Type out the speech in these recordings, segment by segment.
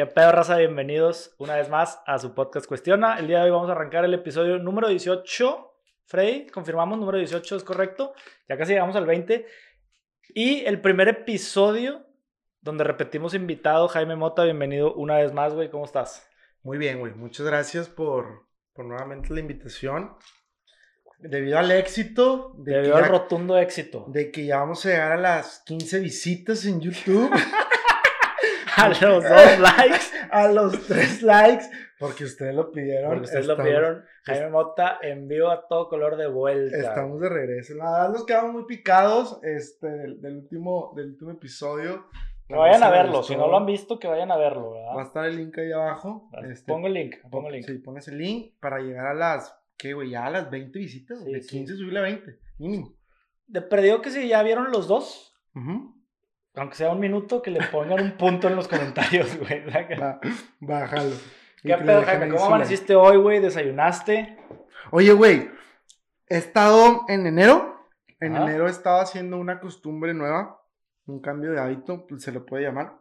¿Qué pedo, raza? Bienvenidos una vez más a su podcast Cuestiona. El día de hoy vamos a arrancar el episodio número 18. Freddy, confirmamos, número 18 es correcto. Ya casi llegamos al 20. Y el primer episodio donde repetimos invitado, Jaime Mota, bienvenido una vez más, güey. ¿Cómo estás? Muy bien, güey. Muchas gracias por, por nuevamente la invitación. Debido al éxito. De Debido al rotundo éxito. De que ya vamos a llegar a las 15 visitas en YouTube. a los dos likes. A los tres likes. Porque ustedes lo pidieron. Porque ustedes lo pidieron. Jaime Mota en vivo a todo color de vuelta. Estamos de regreso. La verdad nos quedamos muy picados este, del, último, del último episodio. Que vayan a verlo, si no lo han visto, que vayan a verlo, ¿verdad? Va a estar el link ahí abajo. Este, pongo el link, pongo el link. Sí, pones el link para llegar a las, ¿qué, güey? Ya a las 20 visitas, de 15 subirle a 20, mínimo. De perdido que si ya vieron los dos, aunque sea un minuto, que le pongan un punto en los comentarios, güey. bájalo. ¿Qué pedo, Jaime? ¿Cómo amaneciste hoy, güey? ¿Desayunaste? Oye, güey, he estado en enero. En enero he estado haciendo una costumbre nueva un cambio de hábito, pues, se lo puede llamar,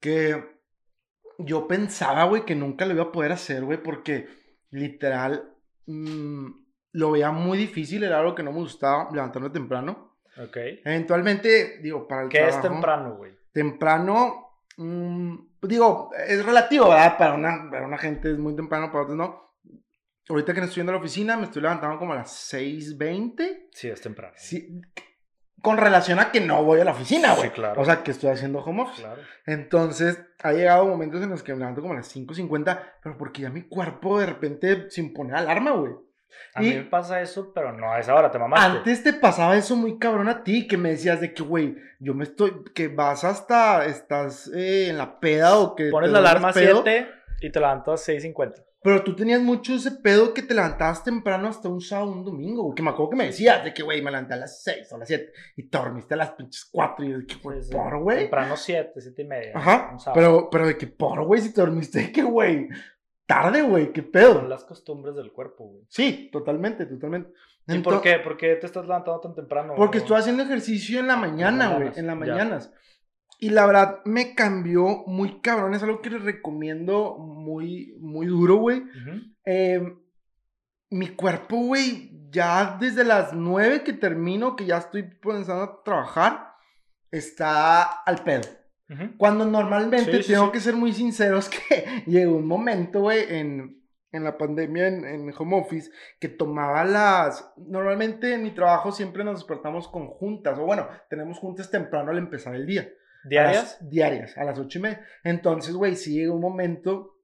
que yo pensaba, güey, que nunca lo iba a poder hacer, güey, porque literal mm, lo veía muy difícil, era algo que no me gustaba, levantarme temprano. Ok. Eventualmente, digo, para el ¿Qué es temprano, güey? Temprano, mm, digo, es relativo, ¿verdad? Para una, para una gente es muy temprano, para otros no. Ahorita que estoy yendo a la oficina, me estoy levantando como a las 6.20. Sí, es temprano. Sí, con relación a que no voy a la oficina, güey. claro. O sea, que estoy haciendo home office. Claro. Entonces, ha llegado momentos en los que me levanto como a las 5.50, pero porque ya mi cuerpo de repente sin poner alarma, güey. A mí me pasa eso, pero no a esa hora, te mamaste. Antes te pasaba eso muy cabrón a ti, que me decías de que, güey, yo me estoy, que vas hasta, estás eh, en la peda o que... Pones la alarma a 7 y te levantas a 6.50. Pero tú tenías mucho ese pedo que te levantabas temprano hasta un sábado, un domingo, güey. Que me acuerdo que me decías de que, güey, me levanté a las 6 o a las 7 y te dormiste a las pinches 4 y yo de que, güey, por, güey. Temprano 7, 7 y media. Ajá. Pero, pero de que, por, güey, si te dormiste, de que, güey, tarde, güey, qué pedo. Son las costumbres del cuerpo, güey. Sí, totalmente, totalmente. ¿Y por qué? ¿Por qué te estás levantando tan temprano? Porque estoy haciendo ejercicio en la mañana, güey, en las mañanas. Y la verdad me cambió muy cabrón. Es algo que les recomiendo muy, muy duro, güey. Em, mi cuerpo, güey, ya desde las nueve que termino, que ya estoy pensando a trabajar, está al pedo. Cuando normalmente tengo que ser muy sinceros que llegó un momento, güey, en, la pandemia, en, en, home office, que tomaba las... Normalmente en mi trabajo siempre nos despertamos con juntas, o bueno, tenemos juntas temprano al empezar el día. ¿Diarias? diarias, a las ocho y media. Entonces, güey, sí llega un momento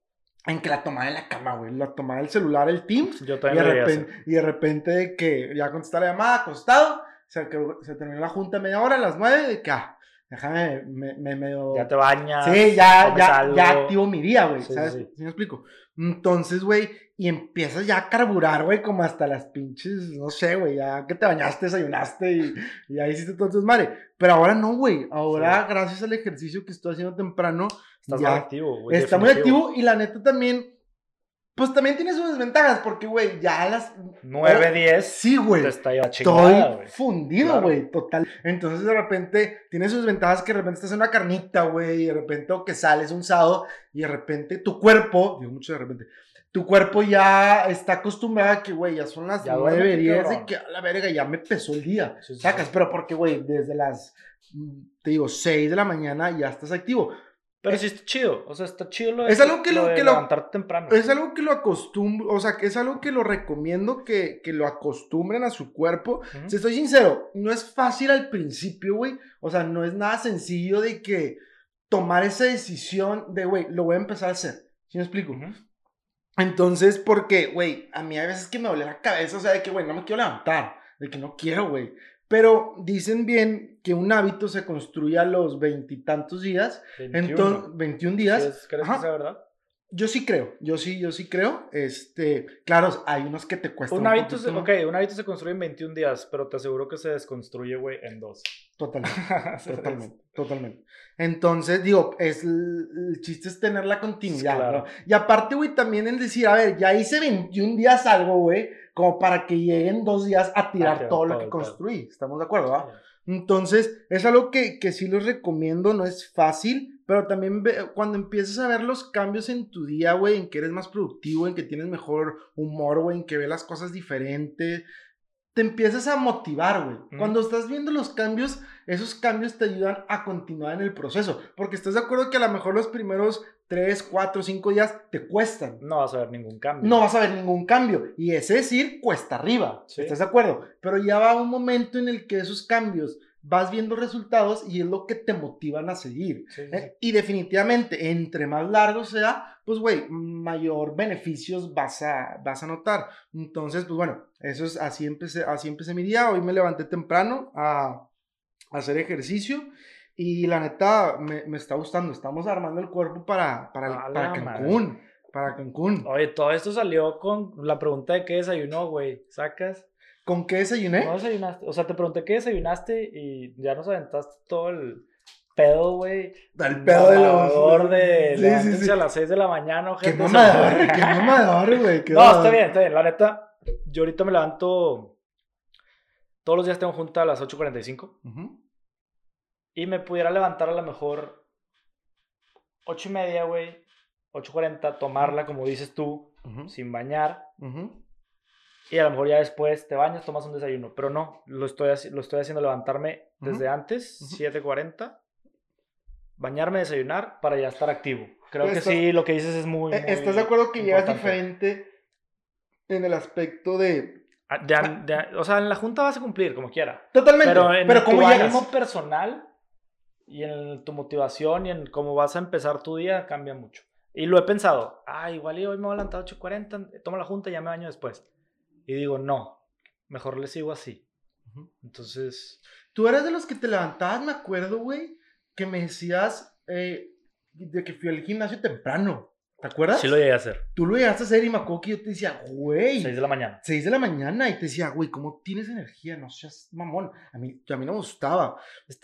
en que la tomaba en la cama, güey. La tomaba el celular, el Teams. Yo también y de, repente, y de repente que ya contestar la llamada, acostado. Se, se terminó la junta media hora, a las nueve, de que, ah, déjame, me, me medio... Ya te bañas. Sí, ya, ya, ya activo mi día, güey, ¿sabes? Sí. me explico? Entonces, güey, y empiezas ya a carburar, güey, como hasta las pinches, no sé, güey, ya que te bañaste, desayunaste y, y ahí hiciste todo madre. Pero ahora no, güí. Ahora, gracias al ejercicio que estoy haciendo temprano, Estás muy activo, güey. Está muy activo y la neta también, pues también tiene sus desventajas, porque, güey, ya a las 9, 10. Sí, güey. Estoy fundido, güey, total. Entonces, de repente, tiene sus desventajas que de repente estás en una carnita, güey, y de repente, o que sales un sábado, y de repente tu cuerpo, digo mucho de repente, tu cuerpo ya está acostumbrado a que, güey, ya son las nueve, diez de que a la verga ya me pesó el día. Sacas, pero porque, güey, desde las, te digo, 6 de la mañana ya estás activo. Pero sí está chido, o sea, está chido lo de, es algo que lo, que levantarte temprano. Es algo que lo acostumbro, o sea, que es algo que lo recomiendo que, que lo acostumbren a su cuerpo. Si estoy sincero, no es fácil al principio, güey. O sea, no es nada sencillo de que tomar esa decisión de, güey, lo voy a empezar a hacer. ¿Sí me explico? Entonces, porque, güey, a mí a veces que me duele la cabeza, o sea, de que, güey, no me quiero levantar, de que no quiero, güey. Pero dicen bien que un hábito se construye a los veintitantos días. 21. Entonces, 21 días. ¿Crees que sea verdad? Yo sí creo, yo sí, yo sí creo. Este, claro, hay unos que te cuestan. Un, hábito, se, ok, un hábito se construye en 21 días, pero te aseguro que se desconstruye, güey, en dos. Totalmente, totalmente, totalmente. Entonces, digo, es, el chiste es tener la continuidad, ¿no? Y aparte, güey, también el decir, a ver, ya hice 21 días algo, güey, como para que lleguen dos días a tirar todo, lo que construí. ¿Estamos de acuerdo, va? Entonces, es algo que, que sí les recomiendo, no es fácil, pero también cuando empiezas a ver los cambios en tu día, güey, en que eres más productivo, en que tienes mejor humor, güey, en que ves las cosas diferentes, te empiezas a motivar, güey. Cuando estás viendo los cambios, esos cambios te ayudan a continuar en el proceso. Porque estás de acuerdo que a lo mejor los primeros 3, 4, 5 días te cuestan. No vas a ver ningún cambio. No vas a ver ningún cambio. Y ese decir, cuesta arriba. ¿Estás de acuerdo? Pero ya va un momento en el que esos cambios vas viendo resultados y es lo que te motivan a seguir. ¿eh? Y definitivamente, entre más largo sea, pues, güey, mayor beneficios vas a, vas a notar. Entonces, pues bueno, eso es, así empecé, así empecé mi día. Hoy me levanté temprano a, hacer ejercicio. Y la neta, me, me, está gustando. Estamos armando el cuerpo para, para, para Cancún. Para Cancún. Oye, todo esto salió con la pregunta de qué desayunó, güey. ¿Sacas? ¿Con qué desayuné? No desayunaste. O sea, te pregunté qué desayunaste y ya nos aventaste todo el pedo, güey. El pedo de los. de sí, sí, sí. a las 6 de la mañana, Qué mamador, qué mamador, güey. No, está bien, está bien. La neta, yo ahorita me levanto. Todos los días tengo junta a las 8.45. Y me pudiera levantar a lo mejor 8 y media, güey. 8.40, tomarla, como dices tú, sin bañar. Y a lo mejor ya después te bañas, tomas un desayuno. Pero no, lo estoy, lo estoy haciendo levantarme desde antes, 7.40, bañarme, desayunar, para ya estar activo. Creo que sí, lo que dices es muy... Eh, ¿Estás de acuerdo que llegas diferente en el aspecto de... Ah, o sea, en la junta vas a cumplir como quiera. Totalmente. Pero en pero tu ánimo personal y en tu motivación y en cómo vas a empezar tu día cambia mucho. Y lo he pensado. Ah, igual y hoy me voy a levantar a 8.40, tomo la junta y ya me baño después. Y digo, no, mejor le sigo así. Entonces... Tú eras de los que te levantabas, me acuerdo, güey, que me decías eh, de que fui al gimnasio temprano. ¿Te acuerdas? Sí lo llegué a hacer. Tú lo llegaste a hacer y me acuerdo que yo te decía, güey. 6 de la mañana. 6 de la mañana y te decía, güey, ¿cómo tienes energía? No seas mamón. A mí, a mí no me gustaba.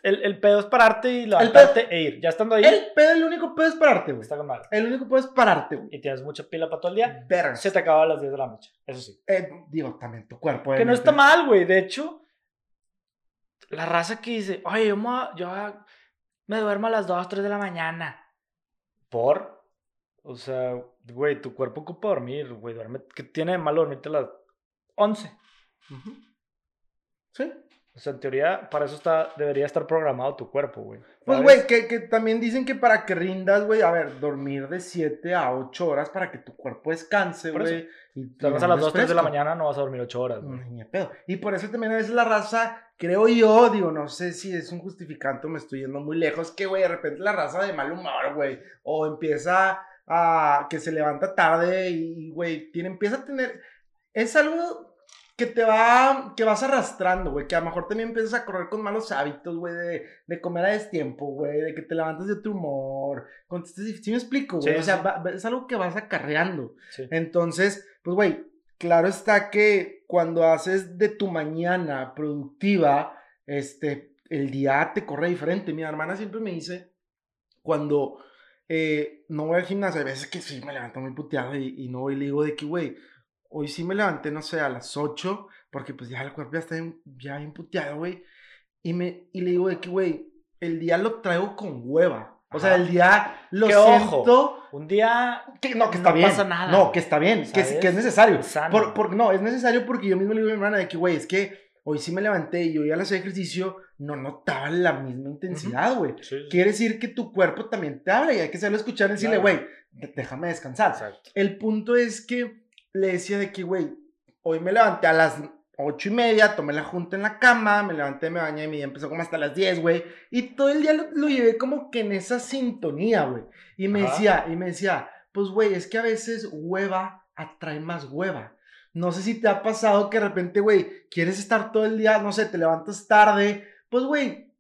El, el pedo es pararte y levantarte e ir. Ya estando ahí. El pedo, el único pedo es pararte, güey. Está con mal. El único pedo es pararte, güey. Y tienes mucha pila para todo el día. Se te acaba a las 10 de la noche. Eso sí. Eh, digo, también tu cuerpo. Que no está mal, güey. De hecho, la raza que dice, oye, yo me, yo me duermo a las 2, 3 de la mañana. ¿Por? O sea, güey, tu cuerpo ocupa dormir, güey, duerme. ¿Qué tiene de malo dormirte a las 11? Sí. O sea, en teoría, para eso está, debería estar programado tu cuerpo, güey. Pues, güey, que, que, también dicen que para que rindas, güey, a ver, dormir de 7 a 8 horas para que tu cuerpo descanse, güey. Y te vas a las 2, 3 de la mañana, no vas a dormir 8 horas, güey. Ni pedo. Y por eso también a veces la raza, creo yo, digo, no sé si es un justificante o me estoy yendo muy lejos, que, güey, de repente la raza de mal humor, güey, o empieza que se levanta tarde y, güey, tiene, empieza a tener, es algo que te va, que vas arrastrando, güey, que a lo mejor también empiezas a correr con malos hábitos, güey, de, de, comer a destiempo, güey, de que te levantas de tu humor, ¿sí me explico, güey? o sea, es algo que vas acarreando. Entonces, pues, güey, claro está que cuando haces de tu mañana productiva, este, el día te corre diferente. Mi hermana siempre me dice, cuando eh, no voy al gimnasio, hay veces que sí me levanto muy puteado y, no voy y le digo de que, güey, hoy sí me levanté, no sé, a las 8, porque pues ya el cuerpo ya está ya bien puteado, güey. Y, me, y le digo de que, güey, el día lo traigo con hueva. O sea, el día lo siento. un día que no, que está bien. pasa nada. No, que está bien, que, que, es necesario. Por, no, es necesario porque yo mismo le digo a mi hermana de que, güey, es que hoy sí me levanté y hoy al hacer ejercicio no notaba la misma intensidad, güey. Quiere decir que tu cuerpo también te habla y hay que saberlo escuchar y decirle, güey, déjame descansar. El punto es que le decía de que, güey, hoy me levanté a las ocho y media, tomé la junta en la cama, me levanté, me bañé y mi día empezó como hasta las diez, güey. Y todo el día lo, llevé como que en esa sintonía, güey. Y me decía, y me decía, pues, güey, es que a veces hueva atrae más hueva. No sé si te ha pasado que de repente, güey, quieres estar todo el día, no sé, te levantas tarde. Pues, güey,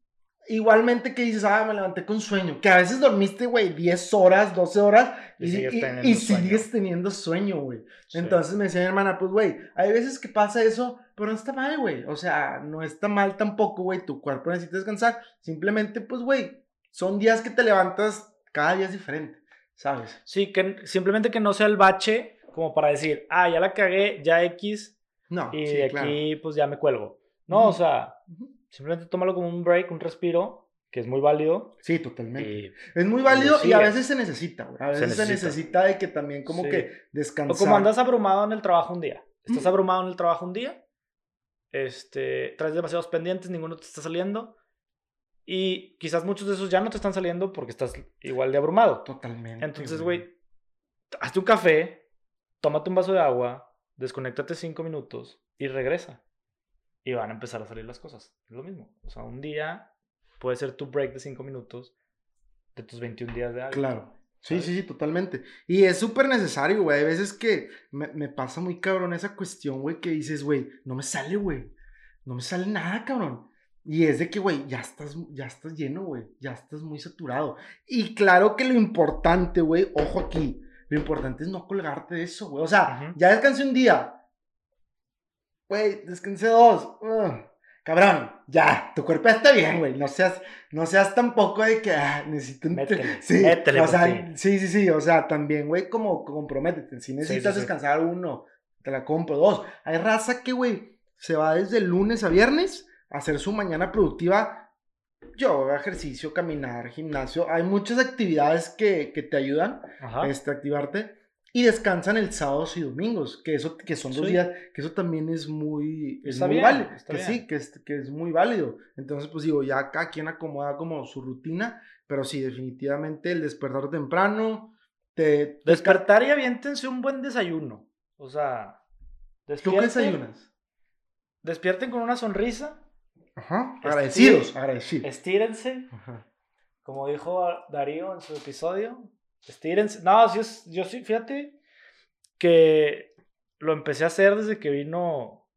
igualmente que dices, ah, me levanté con sueño. Que a veces dormiste, güey, 10 horas, 12 horas y, sigues, teniendo sueño, güey. Entonces me decía mi hermana, pues, güey, hay veces que pasa eso, pero no está mal, güey. O sea, no está mal tampoco, güey. Tu cuerpo necesita descansar. Simplemente, pues, güey, son días que te levantas, cada día es diferente, ¿sabes? Sí, que simplemente que no sea el bache como para decir, ah, ya la cagué, ya X, no, y de aquí pues ya me cuelgo. No, o sea, simplemente tómalo como un break, un respiro, que es muy válido. Sí, totalmente. es muy válido y a veces se necesita, güey. A veces se necesita. de que también como que descansar. O como andas abrumado en el trabajo un día. Estás abrumado en el trabajo un día, este, traes demasiados pendientes, ninguno te está saliendo. Y quizás muchos de esos ya no te están saliendo porque estás igual de abrumado. Totalmente. Entonces, güey, hazte un café, tómate un vaso de agua, desconéctate cinco minutos y regresa. Y van a empezar a salir las cosas. Es lo mismo. O sea, un día puede ser tu break de cinco minutos de tus 21 días de algo. Claro. Sí, sí, sí, totalmente. Y es súper necesario, güey. Hay veces que me, me, pasa muy cabrón esa cuestión, güey, que dices, güey, no me sale, güey. No me sale nada, cabrón. Y es de que, güey, ya estás, ya estás lleno, güey. Ya estás muy saturado. Y claro que lo importante, güey, ojo aquí. Lo importante es no colgarte de eso, güey. O sea, ya descansé un día. Güey, descansé dos cabrón, ya, tu cuerpo está bien, güey. No seas, no seas tampoco de que ah, necesito. sí, o sea, sí, sí, sí. O sea, también, güey, como comprométete. Si necesitas descansar uno, te la compro. Dos, hay raza que, güey, se va desde lunes a viernes a hacer su mañana productiva. Yo, ejercicio, caminar, gimnasio. Hay muchas actividades que, que te ayudan a este, activarte y descansan el sábados y domingos, que eso que son dos días, que eso también es muy, es muy válido, que sí, que es, que es muy válido. Entonces, pues digo, ya cada quien acomoda como su rutina, pero sí, definitivamente el despertar temprano, te... Despertar y aviéntense un buen desayuno, o sea... ¿Tú qué desayunas? Despierten con una sonrisa. Ajá, agradecidos, agradecidos. Estírense, como dijo Darío en su episodio, Estírense. No, sí es, yo sí, fíjate que lo empecé a hacer desde que vino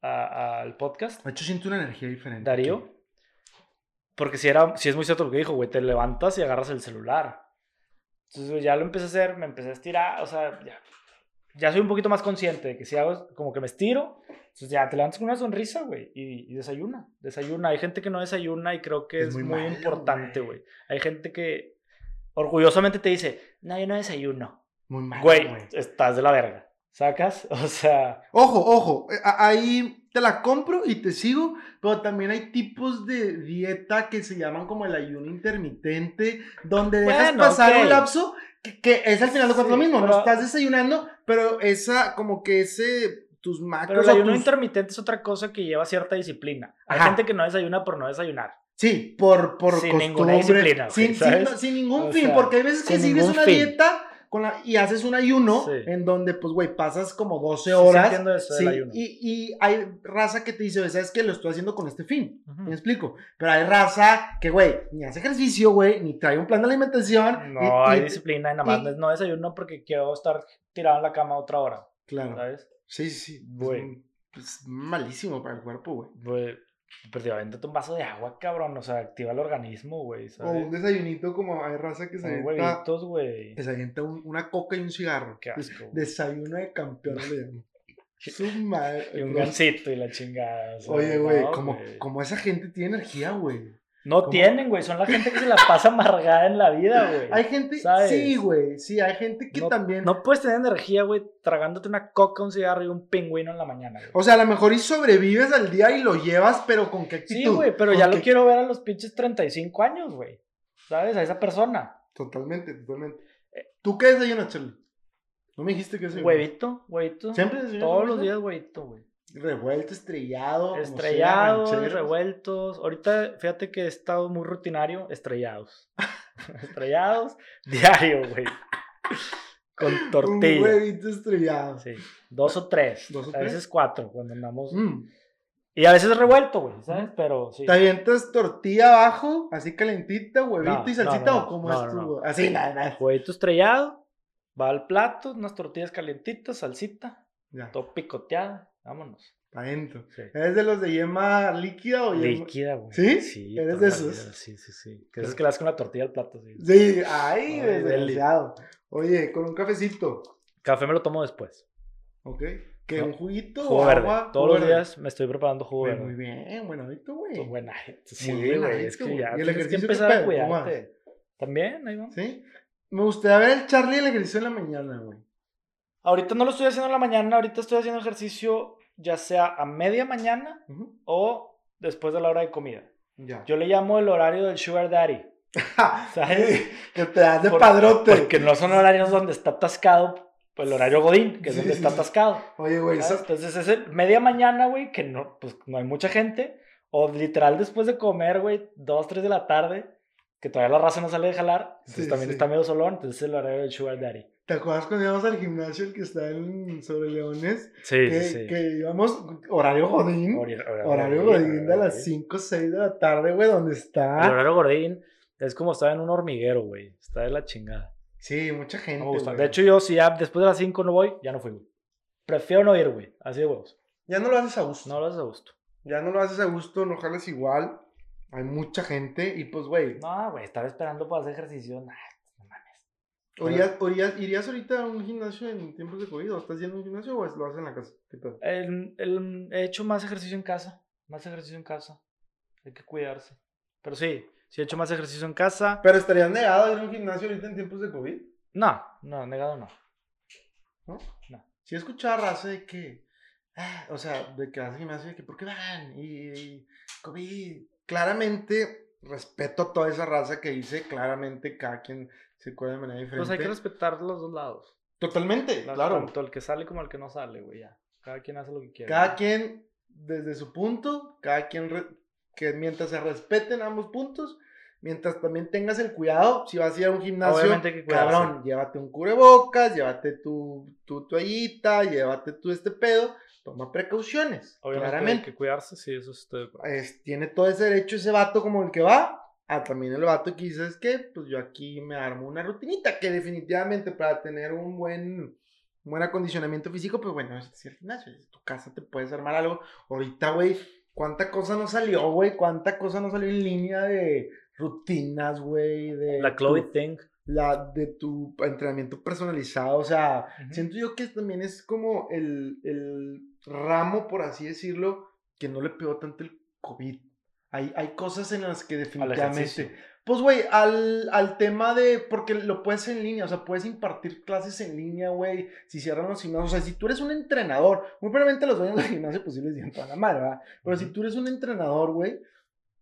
al podcast. De hecho, siento una energía diferente. Darío. Porque si, era, si es muy cierto lo que dijo, güey, te levantas y agarras el celular. Entonces, ya lo empecé a hacer, me empecé a estirar, o sea, ya, ya soy un poquito más consciente de que si hago como que me estiro, entonces ya te levantas con una sonrisa, güey, y, desayuna, desayuna. Hay gente que no desayuna y creo que es, muy, importante, güey. Hay gente que orgullosamente te dice, no, yo no desayuno. Muy mal. Güey, estás de la verga. ¿Sacas? O sea. Ojo, ojo. Eh, ahí te la compro y te sigo, pero también hay tipos de dieta que se llaman como el ayuno intermitente, donde dejas pasar un lapso que, es al final de cuentas lo mismo. no estás desayunando, pero esa, como que ese. Tus macros. Pero el ayuno intermitente es otra cosa que lleva cierta disciplina. Hay gente que no desayuna por no desayunar. Sí, por, por sin ninguna disciplina. Sin, sin, ningún fin, porque hay veces que sigues una dieta con la, y haces un ayuno en donde, pues, güey, pasas como 12 horas. Sí, eso ayuno. Y, y, hay raza que te dice, ¿sabes qué? Lo estoy haciendo con este fin. ¿Me explico? Pero hay raza que, güey, ni hace ejercicio, güey, ni trae un plan de alimentación. No hay disciplina, nada más no desayuno porque quiero estar tirado en la cama otra hora. Claro. ¿Sabes? Sí, sí, sí. Güey. Pues, malísimo para el cuerpo, güey. Güey pero avéntate un vaso de agua, cabrón. O sea, activa el organismo, güey. O un desayunito como hay raza que se avienta. huevitos, güey. Que se avienta una coca y un cigarro. Qué asco. Desayuno de campeón le Su madre. Y un gancito y la chingada. Oye, güey, como, como esa gente tiene energía, güey. No tienen, güey. Son la gente que se la pasa amargada en la vida, güey. Hay gente, sí, güey. Sí, hay gente que también. No puedes tener energía, güey, tragándote una coca, un cigarro y un pingüino en la mañana, güey. O sea, a lo mejor y sobrevives al día y lo llevas, pero con qué actitud. Sí, güey, pero ya lo quiero ver a los pinches 35 años, güey. ¿Sabes? A esa persona. Totalmente, totalmente. Eh, ¿Tú qué desayunas, Charlie? ¿No me dijiste que es Huevito, huevito. ¿Siempre Todos los días huevito, güey. Revuelto, estrellado. Estrellados, revueltos. Ahorita, fíjate que he estado muy rutinario. Estrellados. estrellados, diario, güey. Con tortilla. Un huevito estrellado. Sí. Dos o tres. ¿Dos o a veces cuatro cuando andamos. Mm. Y a veces revuelto, güey, ¿sabes? Pero sí. ¿Te avientas tortilla abajo, así calentita, huevito y salsita? ¿O cómo es tu? Así, nada, nada. Huevito estrellado, va al plato, unas tortillas calentitas, salsita, ya. todo picoteado. Vámonos. Adentro. Sí. ¿Eres de los de yema líquida o yema? Líquida, güey. ¿Sí? Sí. ¿Eres de esos? Sí, sí, sí. Que es que le das con la tortilla al plato, sí. Sí, ay, desgraciado. Oye, con un cafecito. Café me lo tomo después. Ok. ¿Qué? ¿Un juguito? Jugo verde. Todos los días me estoy preparando jugo verde. Muy bien, buen hábito, güey. Buen hábito. Sí, güey. Es que ya tienes que empezar a cuidarte. También, ahí vamos. Sí. Me gustaría ver el Charlie el ejercicio en la mañana, güey. Ahorita no lo estoy haciendo en la mañana, ahorita estoy haciendo ejercicio ya sea a media mañana o después de la hora de comida. Ya. Yo le llamo el horario del Sugar Daddy. ¿Sabes? que te das de padrote. Porque no son horarios donde está atascado pues, el horario Godín, que es donde está atascado. Oye, güey. Entonces es media mañana, güey, que no, pues, no hay mucha gente. O literal después de comer, güey, dos, tres de la tarde, que todavía la raza no sale de jalar. Entonces también está medio solón. Entonces es el horario del Sugar Daddy. ¿Te acuerdas cuando íbamos al gimnasio, el que está en Sobre Leones? Sí, que, sí. Que íbamos, horario Godín. horario, Godín de las 5 6 de la tarde, güey, donde está. El horario Godín es como estar en un hormiguero, güey. Está de la chingada. Sí, mucha gente. De hecho, yo si ya después de las 5 no voy, ya no fui, güey. Prefiero no ir, güey. Así de huevos. Ya no lo haces a gusto. No lo haces a gusto. Ya no lo haces a gusto, no jales igual. Hay mucha gente y pues, güey. No, güey, estaba esperando para hacer ejercicio. Nah, ¿Orías, ¿Irías ahorita a un gimnasio en tiempos de COVID? ¿O estás yendo a un gimnasio o lo haces en la casa? he hecho más ejercicio en casa. Más ejercicio en casa. Hay que cuidarse. Pero sí, sí he hecho más ejercicio en casa. ¿Pero estarías negado a ir a un gimnasio ahorita en tiempos de COVID? No, no, negado no. ¿No? No. Sí he escuchado raza de que... Ah, o sea, de que vas al gimnasio y que ¿por qué van? Y, y COVID. Claramente respeto toda esa raza que dice claramente cada quien se cuida de manera diferente. Pues hay que respetar los dos lados. Totalmente, claro. Tanto el que sale como el que no sale, güey, ya. Cada quien hace lo que quiere. Cada quien, desde su punto, cada quien, que mientras se respeten ambos puntos, mientras también tengas el cuidado, si vas a ir a un gimnasio, Obviamente que cabrón, llévate un cubrebocas, llévate tu, tu toallita, llévate tu este pedo, toma precauciones. Obviamente claramente. hay que cuidarse, sí, eso es, tiene todo ese derecho ese vato como el que va, Ah, también el vato que dice, es que, pues yo aquí me armo una rutinita, que definitivamente para tener un buen, buen acondicionamiento físico, pues bueno, es el gimnasio, en tu casa te puedes armar algo. Ahorita, güey, cuánta cosa no salió, güey, cuánta cosa no salió en línea de rutinas, güey, de... La Chloe Thing. La de tu entrenamiento personalizado, o sea, siento yo que también es como el, el ramo, por así decirlo, que no le pegó tanto el COVID. Hay, hay cosas en las que definitivamente... Pues, güey, al, al, tema de... Porque lo puedes en línea, o sea, puedes impartir clases en línea, güey, si cierran los gimnasios. O sea, si tú eres un entrenador, muy probablemente los dueños del gimnasio pues sí les digan toda la madre, ¿verdad? Pero si tú eres un entrenador, güey,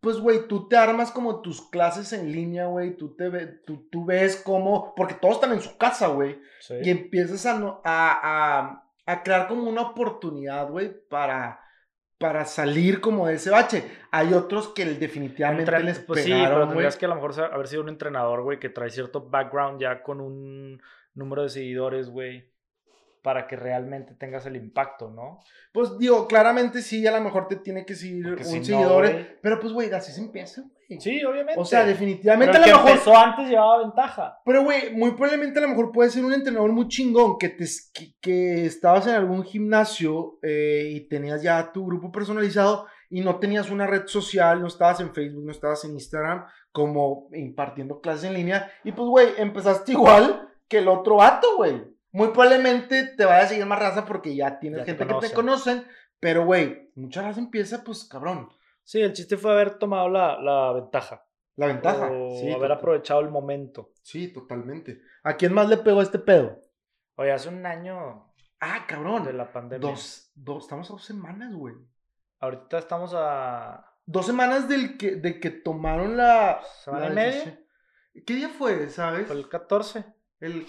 pues, güey, tú te armas como tus clases en línea, güey, tú, te ve, tú, tú ves cómo... Porque todos están en su casa, güey. Y empiezas a, a, a, a crear como una oportunidad, güey, para para salir como de ese bache. Hay otros que definitivamente les pues sí, pero tendrías que a lo mejor haber sido un entrenador, güey, que trae cierto background ya con un número de seguidores, güey, para que realmente tengas el impacto, ¿no? Pues digo, claramente sí, a lo mejor te tiene que seguir un seguidor, pero pues, güey, así se empieza, Sí, obviamente. O sea, definitivamente a lo mejor. empezó antes llevaba ventaja. Pero, güey, muy probablemente a lo mejor puede ser un entrenador muy chingón que, te, que, estabas en algún gimnasio eh, y tenías ya tu grupo personalizado y no tenías una red social, no estabas en Facebook, no estabas en Instagram, como impartiendo clases en línea. Y pues, güey, empezaste igual que el otro vato, güey. Muy probablemente te vaya a seguir más raza porque ya tienes gente que te conocen. Pero, güey, mucha raza empieza, pues, cabrón Sí, el chiste fue haber tomado la, la ventaja. La ventaja. O sí, haber aprovechado el momento. Sí, totalmente. ¿A quién más le pegó este pedo? Oye, hace un año. Ah, cabrón. De la pandemia. Dos, dos, estamos a dos semanas, güey. Ahorita estamos a. Dos semanas del que, de que tomaron la. ¿Semana y media? ¿Qué día fue, sabes? Fue el 14. El.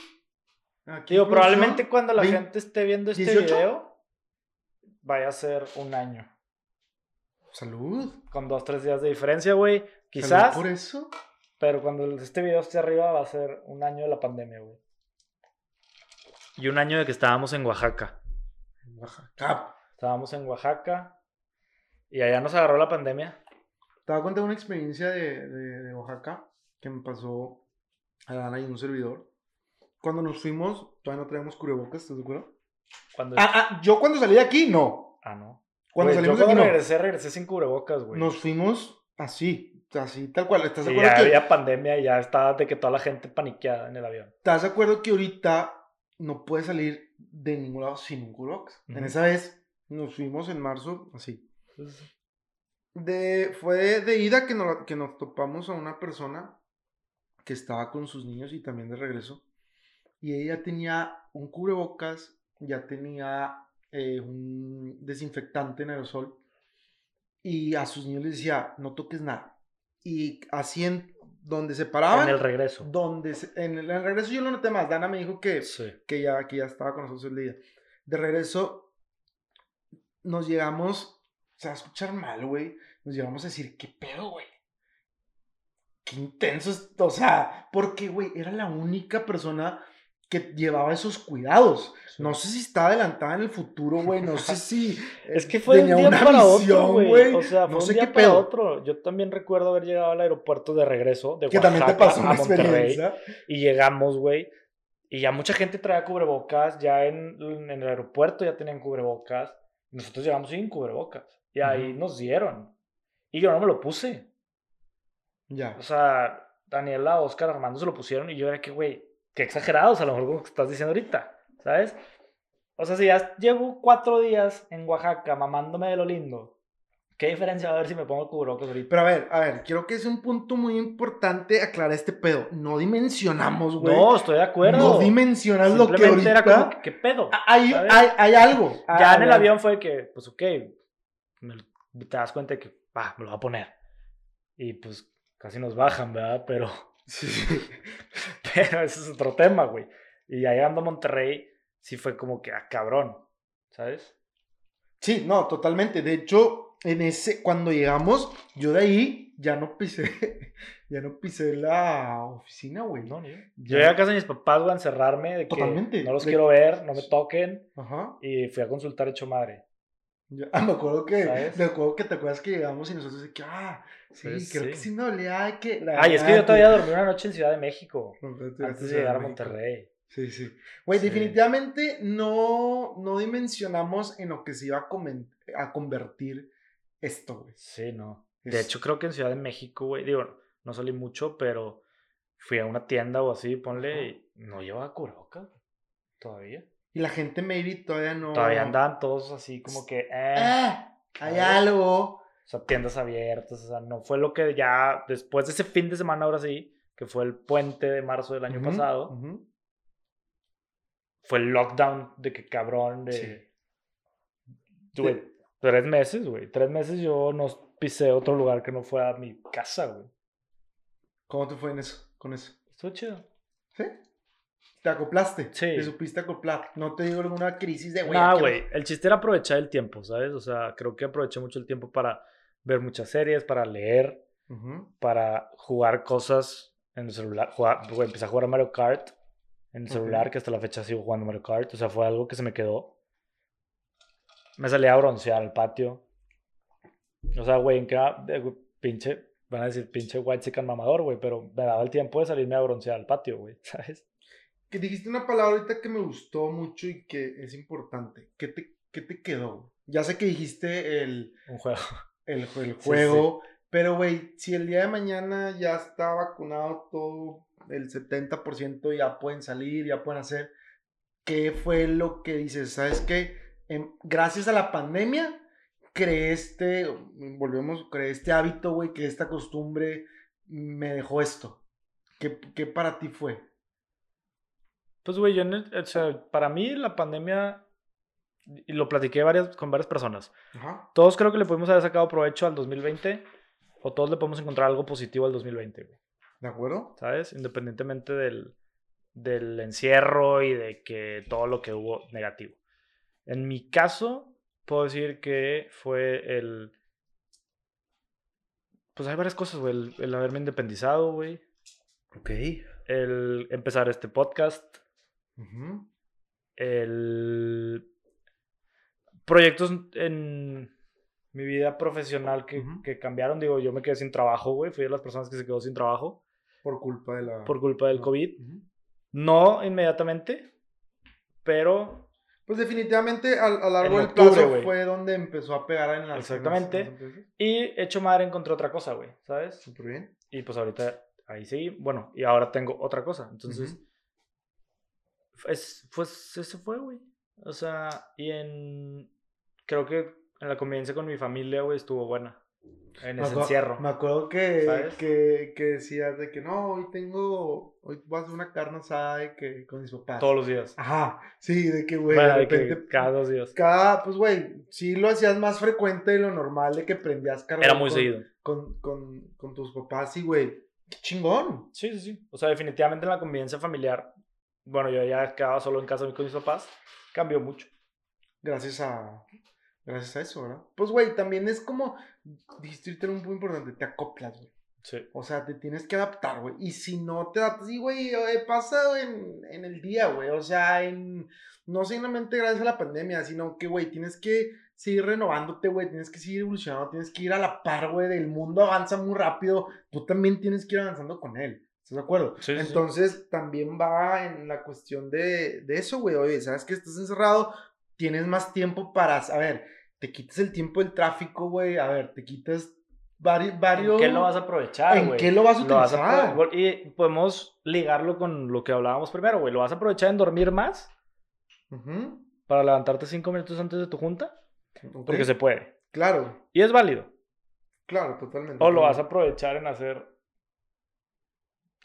Digo, probablemente cuando la gente esté viendo este video, vaya a ser un año. Salud. Con dos, tres días de diferencia, güey. Quizás. por eso. Pero cuando este video esté arriba va a ser un año de la pandemia, güey. Y un año de que estábamos en Oaxaca. Oaxaca. Estábamos en Oaxaca. Y allá nos agarró la pandemia. Te voy a contar una experiencia de, de, Oaxaca que me pasó a Dana y un servidor. Cuando nos fuimos, todavía no traíamos cubrebocas, ¿estás de acuerdo? Cuando... Ah, ah, yo cuando salí de aquí, no. Ah, no. Cuando salimos yo cuando regresé, regresé sin cubrebocas, güey. Nos fuimos así, así, tal cual. ¿Estás de acuerdo? Ya había pandemia y ya estaba de que toda la gente paniqueada en el avión. ¿Estás de acuerdo que ahorita no puedes salir de ningún lado sin un cubrebocas? En esa vez nos fuimos en marzo así. De, fue de ida que nos, que nos topamos a una persona que estaba con sus niños y también de regreso. Y ella tenía un cubrebocas, ya tenía eh, un desinfectante en aerosol y a sus niños les decía, no toques nada. y así en donde se paraban. En el regreso. Donde en, el, regreso yo no noté más. Dana me dijo que, que, ya, que ya estaba con nosotros el día. De regreso nos llegamos, o sea, a escuchar mal, güey. Nos llegamos a decir, ¿qué pedo, güey? Qué intenso, o sea, porque, güey, era la única persona que llevaba esos cuidados. No sé si está adelantada en el futuro, güey. No sé si. es que fue de un día para otro, güey. O sea, fue no sé un día qué para otro. Yo también recuerdo haber llegado al aeropuerto de regreso de que también te pasó a Monterrey. Y llegamos, güey. Y ya mucha gente traía cubrebocas. Ya en, en, el aeropuerto ya tenían cubrebocas. Nosotros llegamos sin cubrebocas. Y ahí nos dieron. Y yo no me lo puse. Ya. O sea, Daniela, Oscar, Armando se lo pusieron. Y yo era que, güey Qué exagerados, a lo mejor como estás diciendo ahorita, ¿sabes? O sea, si ya llevo cuatro días en Oaxaca mamándome de lo lindo, ¿qué diferencia va a haber si me pongo cubrebocas ahorita? Pero a ver, a ver, quiero que es un punto muy importante aclarar este pedo. No dimensionamos, güey. No, estoy de acuerdo. No dimensionas lo que ahorita... era como, ¿qué pedo? Hay, hay, hay, algo. Ya en el avión fue que, pues, ok, te das cuenta de que, va, me lo va a poner. Y pues casi nos bajan, ¿verdad? Pero Sí. Pero ese es otro tema, güey. Y ahí ando a Monterrey, sí fue como que, ah, cabrón, ¿sabes? Sí, no, totalmente. De hecho, en ese, cuando llegamos, yo de ahí ya no pisé, ya no pisé la oficina, güey. No, ni yo. Llegué a casa de mis papás, güey, a encerrarme, de que Totalmente. no los quiero ver, no me toquen. Ajá. Y fui a consultar hecho madre. ah, me acuerdo que, me acuerdo que te acuerdas que llegamos y nosotros de que, ah, sí, pues creo que sí me dolía, que... Ay, es que yo todavía dormí una noche en Ciudad de México, antes de llegar a Monterrey. Sí, sí. Güey, definitivamente no, no dimensionamos en lo que se iba a, a convertir esto, güey. Sí, no. De hecho, creo que en Ciudad de México, güey, digo, no salí mucho, pero fui a una tienda o así, ponle, y no llevaba cubrebocas todavía. Y la gente maybe todavía no. Todavía andaban todos así como que. Eh, eh hay algo. O sea, tiendas abiertas. O sea, no fue lo que ya. Después de ese fin de semana, ahora sí, que fue el puente de marzo del año pasado. Fue el lockdown de que cabrón de. Sí. tres meses, güey. Tres meses yo no pisé otro lugar que no fuera mi casa, güey. ¿Cómo te fue en eso? Con eso. Estuvo chido. ¿Sí? Te acoplaste. Sí. Te supiste acoplar. No te digo alguna crisis de güey. No, güey. El chiste era aprovechar el tiempo, ¿sabes? O sea, creo que aproveché mucho el tiempo para ver muchas series, para leer, para jugar cosas en el celular. Jugar, empecé a jugar a Mario Kart en el celular, que hasta la fecha sigo jugando Mario Kart. O sea, fue algo que se me quedó. Me salía a broncear al patio. O sea, güey, en qué pinche, van a decir pinche white chicken mamador, güey, pero me daba el tiempo de salirme a broncear al patio, güey, ¿sabes? Que dijiste una palabra ahorita que me gustó mucho y que es importante. ¿Qué te, qué te quedó? Ya sé que dijiste el... Un juego. El, el juego. Pero, güey, si el día de mañana ya está vacunado todo, el 70% ya pueden salir, ya pueden hacer. ¿Qué fue lo que dices? ¿Sabes qué? Em, gracias a la pandemia, creé este, volvemos, creé este hábito, güey, que esta costumbre me dejó esto. ¿Qué, qué para ti fue? Pues, güey, yo, o sea, para mí la pandemia, y lo platiqué varias, con varias personas, todos creo que le pudimos haber sacado provecho al 2020, o todos le podemos encontrar algo positivo al 2020, güey. ¿De acuerdo? ¿Sabes? Independientemente del, del encierro y de que todo lo que hubo negativo. En mi caso, puedo decir que fue el... Pues hay varias cosas, güey. El, el haberme independizado, güey. Ok. El empezar este podcast el... Proyectos en mi vida profesional que, que, cambiaron. Digo, yo me quedé sin trabajo, güey. Fui de las personas que se quedó sin trabajo. Por culpa de la... Por culpa del COVID. No inmediatamente, pero... Pues definitivamente a, lo largo del plazo fue donde empezó a pegar en las... Exactamente. y hecho madre encontré otra cosa, güey, ¿sabes? Súper bien. Y pues ahorita ahí sí, bueno, y ahora tengo otra cosa. Entonces, es, pues eso fue, güey. O sea, y en. Creo que en la convivencia con mi familia, güey, estuvo buena. en ese encierro. Me acuerdo que, que, que decías de que no, hoy tengo, hoy voy a hacer una carne asada de que, con mis papás. Todos los días. Ajá, sí, de que, güey, de repente. cada dos días. Cada, pues, güey, sí lo hacías más frecuente de lo normal de que prendías carne. Era muy seguido. Con, con, con tus papás, sí, güey. Qué chingón. Sí, sí, sí. O sea, definitivamente en la convivencia familiar, bueno, yo ya quedaba solo en casa con mis papás, cambió mucho. Gracias a, Gracias a eso, ¿verdad? Pues, güey, también es como, dijiste un muy importante, te acoplas, güey. Sí. O sea, te tienes que adaptar, güey. Y si no te adaptas, sí, güey, he pasado en, en el día, güey. O sea, en, no solamente gracias a la pandemia, sino que, güey, tienes que seguir renovándote, güey. Tienes que seguir evolucionando, tienes que ir a la par, güey. Del mundo avanza muy rápido. Tú también tienes que ir avanzando con él. ¿Estás de acuerdo? Sí, Entonces, también va en la cuestión de, de eso, güey. Oye, ¿sabes que estás encerrado? Tienes más tiempo para, a ver, te quitas el tiempo del tráfico, güey. A ver, te quitas varios... varios... ¿En qué lo vas a aprovechar, ¿En qué lo vas a utilizar? y podemos ligarlo con lo que hablábamos primero, güey. ¿Lo vas a aprovechar en dormir más? Para levantarte cinco minutos antes de tu junta. Porque se puede. Claro. Y es válido. Claro, totalmente. O lo vas a aprovechar en hacer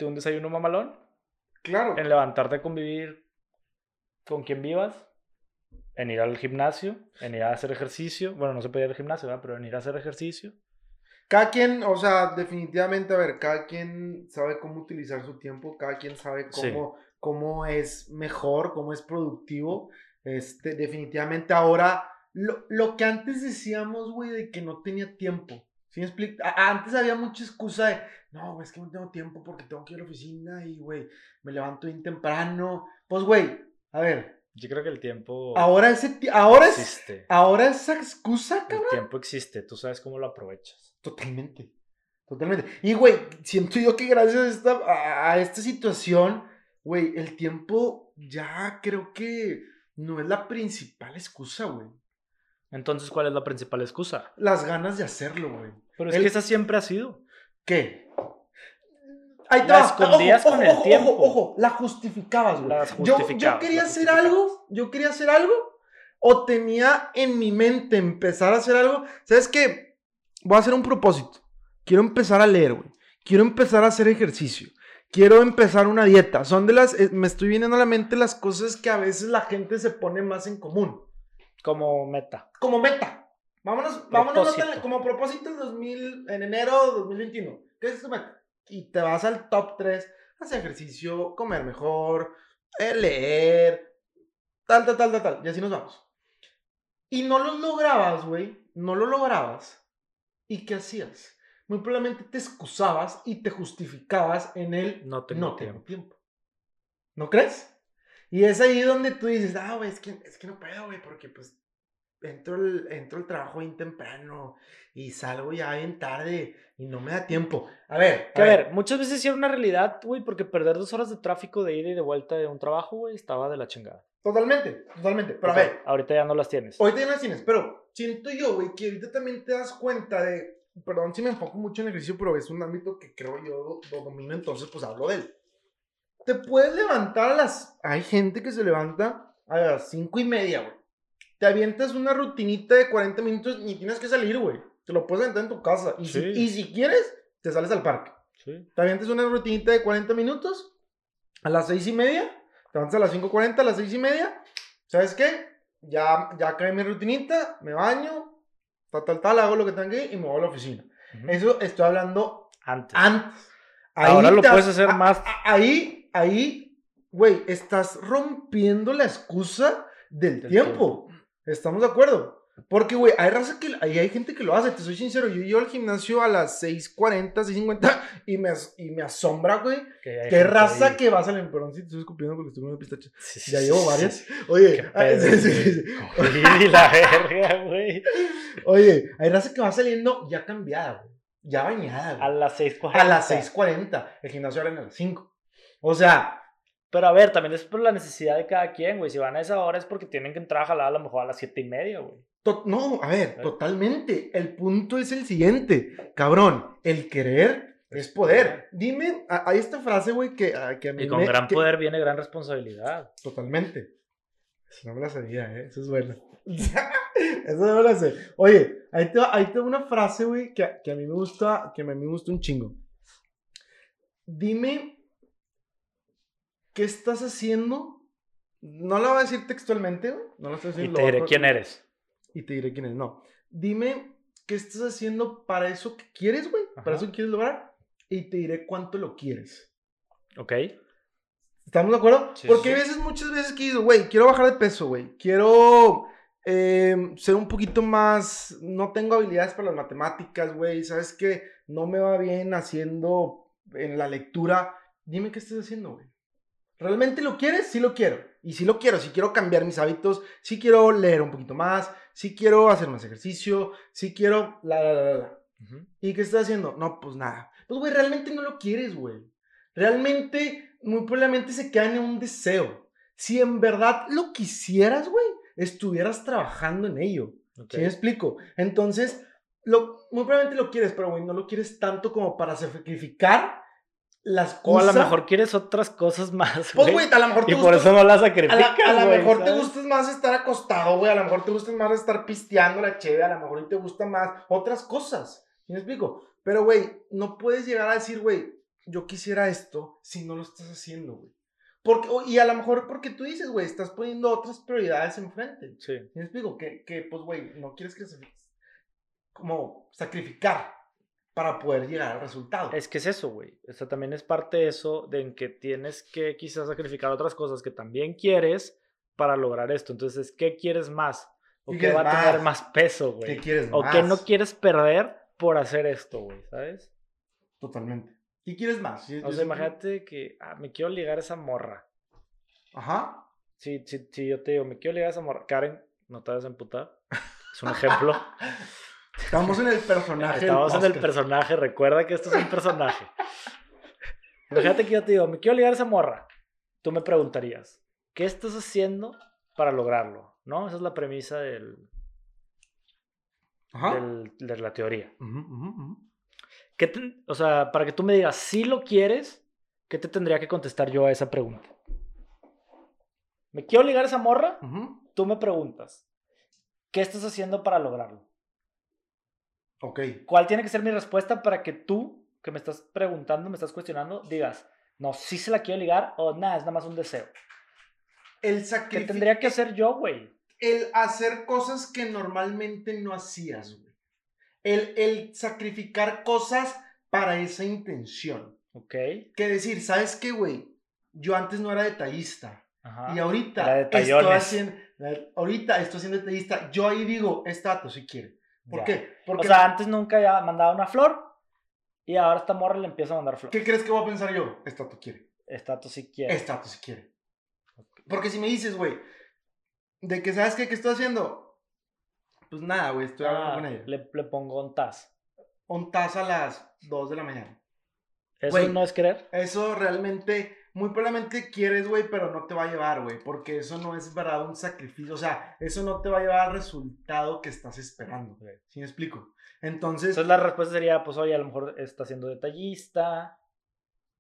un desayuno mamalón. Claro. En levantarte a convivir con quien vivas en ir al gimnasio, en ir a hacer ejercicio. Bueno, no se puede ir al gimnasio, ¿verdad? pero en ir a hacer ejercicio. Cada quien, o sea, definitivamente, a ver, cada quien sabe cómo utilizar su tiempo, cada quien sabe cómo, cómo es mejor, cómo es productivo. Este, definitivamente ahora, lo, lo que antes decíamos, güey, de que no tenía tiempo. ¿Sí? Antes había mucha excusa de, no, güey, es que no tengo tiempo porque tengo que ir a la oficina y, güey, me levanto bien temprano. Pues, güey, a ver, yo creo que el tiempo. Ahora ese ahora existe. ahora esa excusa, cabrón. El tiempo existe, tú sabes cómo lo aprovechas. Totalmente. Totalmente. Y, güey, siento yo que gracias a esta, a, esta situación, güey, el tiempo ya creo que no es la principal excusa, güey. Entonces, ¿cuál es la principal excusa? Las ganas de hacerlo, güey. Pero es que esa siempre ha sido. ¿Qué? Ahí la escondías con el tiempo. Ojo, ojo, la justificabas, güey. Yo, yo quería hacer algo, yo quería hacer algo, o tenía en mi mente empezar a hacer algo. ¿Sabes qué? Voy a hacer un propósito. Quiero empezar a leer, güey. Quiero empezar a hacer ejercicio. Quiero empezar una dieta. Son de las. Eh, me estoy viniendo a la mente las cosas que a veces la gente se pone más en común. Como meta. Como meta. Vámonos, vámonos como propósito en, 2000, en enero de 2021. ¿Qué es y te vas al top 3, hacer ejercicio, comer mejor, eh, leer, tal, tal, tal, tal, tal, y así nos vamos. Y no lo lograbas, güey, no lo lograbas. ¿Y qué hacías? Muy probablemente te excusabas y te justificabas en el no tengo, tiempo. tiempo. ¿No crees? Y es ahí donde tú dices, ah, güey, es que, es que no puedo, güey, porque pues entro el, entro el trabajo bien temprano y salgo ya bien tarde y no me da tiempo. A ver. A, ver. muchas veces sí era una realidad, güey, porque perder dos horas de tráfico de ida y de vuelta de un trabajo, güey, estaba de la chingada. Totalmente, totalmente. Pero a ver. Ahorita ya no las tienes. Ahorita ya no las tienes, pero siento yo, güey, que ahorita también te das cuenta de. Perdón si me enfoco mucho en el ejercicio, pero es un ámbito que creo yo lo domino, entonces pues hablo de él. Te puedes levantar a las. Hay gente que se levanta a las cinco y media, güey te avientas una rutinita de 40 minutos y tienes que salir, güey. Te lo puedes aventar en tu casa. Y, si, quieres, te sales al parque. Sí. Te avientas una rutinita de 40 minutos a las 6 y media. Te avanzas a las 5.40, a las 6 y media. ¿Sabes qué? Ya, ya acabé mi rutinita, me baño, tal, tal, tal, hago lo que tengo que ir y me voy a la oficina. Eso estoy hablando antes. Antes. Ahora lo puedes hacer más. ahí, ahí, güey, estás rompiendo la excusa del, tiempo. ¿Estamos de acuerdo? Porque, güey, hay raza que hay, hay gente que lo hace, te soy sincero. Yo llego al gimnasio a las 6:40, 6:50 y me, y me asombra, güey. Qué raza que va a salir. Perdón si te estoy escupiendo porque estoy comiendo pistache. ya llevo varias. Oye, y la verga, güey. Oye, hay raza que va saliendo ya cambiada, güey. Ya bañada, güey. A las 6:40. A las 6:40. El gimnasio abre a las 5. O sea, pero a ver, también es por la necesidad de cada quien, güey. Si van a esa hora es porque tienen que entrar a jalar a lo mejor a las siete y media, güey. No, a ver, totalmente. El punto es el siguiente. Cabrón, el querer es poder. Dime, hay esta frase, güey, que, que a mí Y con gran poder viene gran responsabilidad. Totalmente. No me la sabía, ¿eh? Eso es bueno. Eso no lo sé. Oye, ahí te, ahí te una frase, güey, que, que, a mí me gusta, que a mí me gusta un chingo. Dime, ¿qué estás haciendo? No lo voy a decir textualmente, güey. No lo estoy diciendo. Y te diré quién eres. Y te diré quién eres. No. Dime, ¿qué estás haciendo para eso que quieres, güey? Para eso que quieres lograr. Y te diré cuánto lo quieres. Ok. ¿Estamos de acuerdo? Porque hay veces, muchas veces que digo, güey, quiero bajar de peso, güey. Quiero eh, ser un poquito más. No tengo habilidades para las matemáticas, güey. ¿Sabes qué? No me va bien haciendo en la lectura. Dime qué estás haciendo, güey. ¿Realmente lo quieres? Sí lo quiero. Y sí lo quiero. Si quiero cambiar mis hábitos, sí quiero leer un poquito más, sí quiero hacer más ejercicio, sí quiero. La, la, la, la. ¿Y qué estás haciendo? No, pues nada. Pues, güey, realmente no lo quieres, güey. Realmente muy probablemente se quedan en un deseo. Si en verdad lo quisieras, güey, estuvieras trabajando en ello. ¿Sí me explico? Entonces, lo, muy probablemente lo quieres, pero güey, no lo quieres tanto como para sacrificar las cosas. O a lo mejor quieres otras cosas más. Pues, güey, a lo mejor te Y por eso no las sacrificas. A, lo mejor te gusta más estar acostado, güey. A lo mejor te gusta más estar pisteando la cheve. A lo mejor te gusta más otras cosas. ¿Sí me explico? Pero, güey, no puedes llegar a decir, güey, yo quisiera esto si no lo estás haciendo, güey. Porque, y a lo mejor porque tú dices, güey, estás poniendo otras prioridades enfrente. Sí. ¿Me explico? Que, que pues, güey, no quieres que se... Como sacrificar para poder llegar al resultado. Es que es eso, güey. O sea, también es parte de eso, de en que tienes que quizás sacrificar otras cosas que también quieres para lograr esto. Entonces, ¿qué quieres más? ¿O qué, va a tener más peso, güey? ¿Qué quieres ¿O qué no quieres perder por hacer esto, güey? ¿Sabes? Totalmente. ¿Qué quieres más? o sea, imagínate que ah, me quiero ligar a esa morra. Ajá. Sí, sí, sí, yo te digo, me quiero ligar a esa morra. Karen, no te vas a emputar. Es un ejemplo. Estamos en el personaje. Estamos en el personaje. Recuerda que esto es un personaje. Imagínate que yo te digo, me quiero ligar a esa morra. Tú me preguntarías, ¿qué estás haciendo para lograrlo? ¿No? Esa es la premisa del, Ajá. de la teoría. Ajá, o sea, para que tú me digas si lo quieres, ¿qué te tendría que contestar yo a esa pregunta? ¿Me quiero ligar a esa morra? Tú me preguntas, ¿qué estás haciendo para lograrlo? Ok. ¿Cuál tiene que ser mi respuesta para que tú, que me estás preguntando, me estás cuestionando, digas, no, sí se la quiero ligar o nada, es nada más un deseo? El sacrificio. ¿Qué tendría que hacer yo, güey? El hacer cosas que normalmente no hacías, güey el, sacrificar cosas para esa intención. Ok. Que decir, ¿sabes qué, güey? Yo antes no era detallista. y ahorita estoy haciendo, ahorita estoy siendo detallista. Yo ahí digo, este dato si quiere. ¿Por qué? Porque, o sea, antes nunca había mandado una flor y ahora esta morra le empieza a mandar flor. ¿Qué crees que voy a pensar yo? Dato quiere. Dato sí quiere. Dato sí quiere. Porque si me dices, güey, de que sabes qué, qué estoy haciendo, pues nada, güey, estoy hablando ah, con ella. Le, le pongo un taz. Un taz a las 2 de la mañana. ¿Eso no es querer? Eso realmente, muy probablemente quieres, güey, pero no te va a llevar, güey, porque eso no es verdad un sacrificio, o sea, eso no te va a llevar al resultado que estás esperando, güey. ¿Sí me explico? Entonces... Entonces la respuesta sería, pues, oye, a lo mejor estás siendo detallista.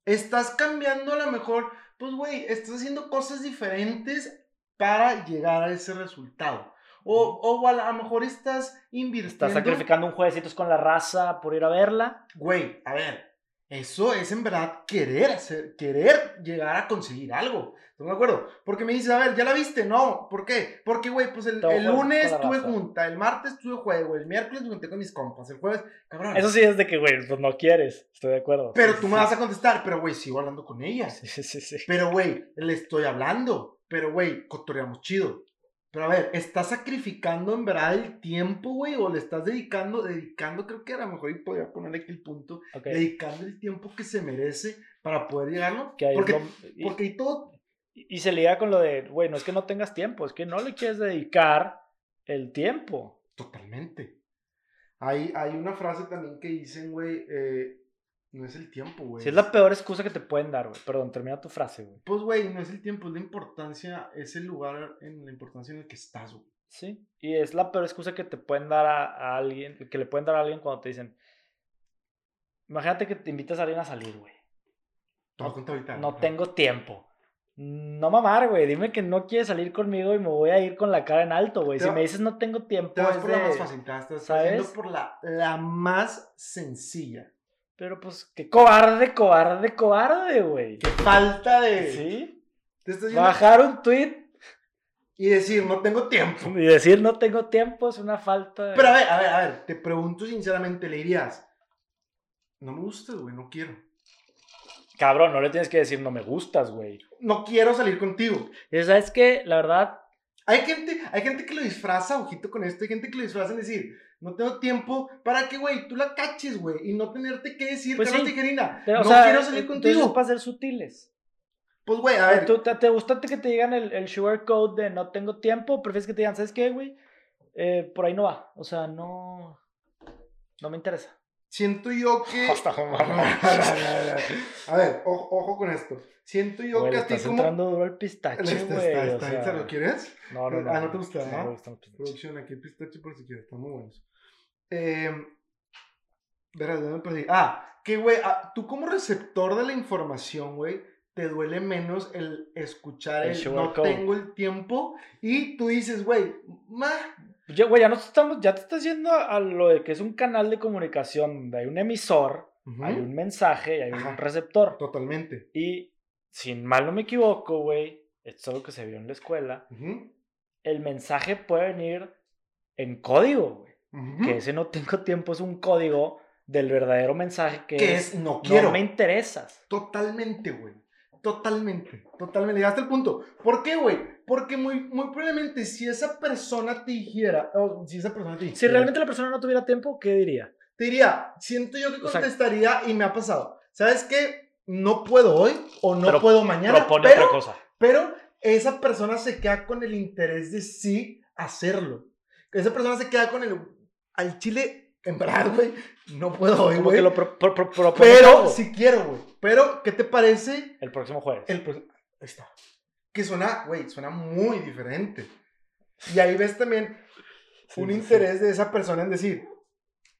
Estás cambiando a lo mejor, pues, güey, estás haciendo cosas diferentes para llegar a ese resultado. O, o a lo mejor estás invirtiendo. Estás sacrificando un jueguecitos con la raza por ir a verla. Güey, a ver, eso es en verdad querer hacer, querer llegar a conseguir algo. ¿Estás de acuerdo? Porque me dices, a ver, ¿ya la viste? No, ¿por qué? Porque, güey, pues el, el lunes tuve junta, el martes tuve juego, el miércoles me junté con mis compas, el jueves, cabrón. Eso sí es de que, güey, pues no quieres, estoy de acuerdo. Pero tú me vas a contestar, pero, güey, sigo hablando con ella. Sí, sí, sí. Pero, güey, le estoy hablando, pero, güey, cotoreamos chido. Pero a ver, ¿estás sacrificando en verdad el tiempo, güey? ¿O le estás dedicando, dedicando, creo que a lo mejor y podría ponerle aquí el punto, dedicando el tiempo que se merece para poder llegarlo? porque, y, porque todo... Y se liga con lo de, güey, no es que no tengas tiempo, es que no le quieres dedicar el tiempo. Totalmente. Hay, hay una frase también que dicen, güey, eh, no es el tiempo, güey. Si es la peor excusa que te pueden dar, güey. Perdón, termina tu frase, güey. Pues, güey, no es el tiempo, es la importancia, es el lugar en la importancia en el que estás, güey. Sí, y es la peor excusa que te pueden dar a, alguien, que le pueden dar a alguien cuando te dicen, imagínate que te invitas a alguien a salir, güey. No, no tengo tiempo. no mamar, güey. Dime que no quieres salir conmigo y me voy a ir con la cara en alto, güey. Si me dices no tengo tiempo. Te vas por la más fácil, te vas ¿sabes? por la, la más sencilla. Pero pues, qué cobarde, cobarde, cobarde, güey. Qué falta de. ¿Sí? Bajar un tweet. Y decir, no tengo tiempo. Y decir, no tengo tiempo es una falta de... Pero a ver, a ver, a ver, te pregunto sinceramente, le dirías, no me gustas, güey, no quiero. Cabrón, no le tienes que decir no me gustas, güey. No quiero salir contigo. Y sabes que, la verdad. Hay gente, hay gente que lo disfraza, ojito con esto, hay gente que lo disfraza en decir, no tengo tiempo para que, güey, tú la caches, güey, y no tenerte que decir, pues sí, tijerina, no quiero salir contigo. Para ser sutiles. Pues, güey, a ver. ¿Tú, te, gusta que te digan el, el sugar code de no tengo tiempo? ¿Prefieres que te digan, ¿sabes qué, güey? Eh, por ahí no va. O sea, no. No me interesa. Siento yo que. a ver, ojo, con esto. Siento yo que a ti como. entrando duro el pistache, güey. ¿Lo quieres? No, no, no. Ah, no te gusta, ¿no? Me gusta Producción, aquí el pistache por si quieres, están muy buenos. Eh, verás, me perdí. Ah, que, güey, ah, tú como receptor de la información, güey, te duele menos el escuchar el, no tengo el tiempo y tú dices, güey, ma, ya, güey, ya estamos, ya te estás yendo a lo de que es un canal de comunicación donde hay un emisor, hay un mensaje y hay un receptor. Totalmente. Y sin mal no me equivoco, güey, esto es algo que se vio en la escuela, el mensaje puede venir en código, güey. Que ese no tengo tiempo es un código del verdadero mensaje que, es, no quiero. No me interesas. Totalmente, güey. Totalmente, totalmente. Llegaste al punto. ¿Por qué, güey? Porque muy, muy probablemente si esa persona te dijera, o si esa persona te dijera, Si realmente la persona no tuviera tiempo, ¿qué diría? Te diría, siento yo que contestaría y me ha pasado. ¿Sabes qué? No puedo hoy o no puedo mañana. Propone pero, otra cosa. Pero esa persona se queda con el interés de sí hacerlo. Esa persona se queda con el... Al chile en verdad, güey, no puedo hoy, güey. Lo pero si quiero, güey. Pero, ¿qué te parece? El próximo jueves. El Ahí está. Que suena, güey, suena muy diferente. Y ahí ves también un interés de esa persona en decir,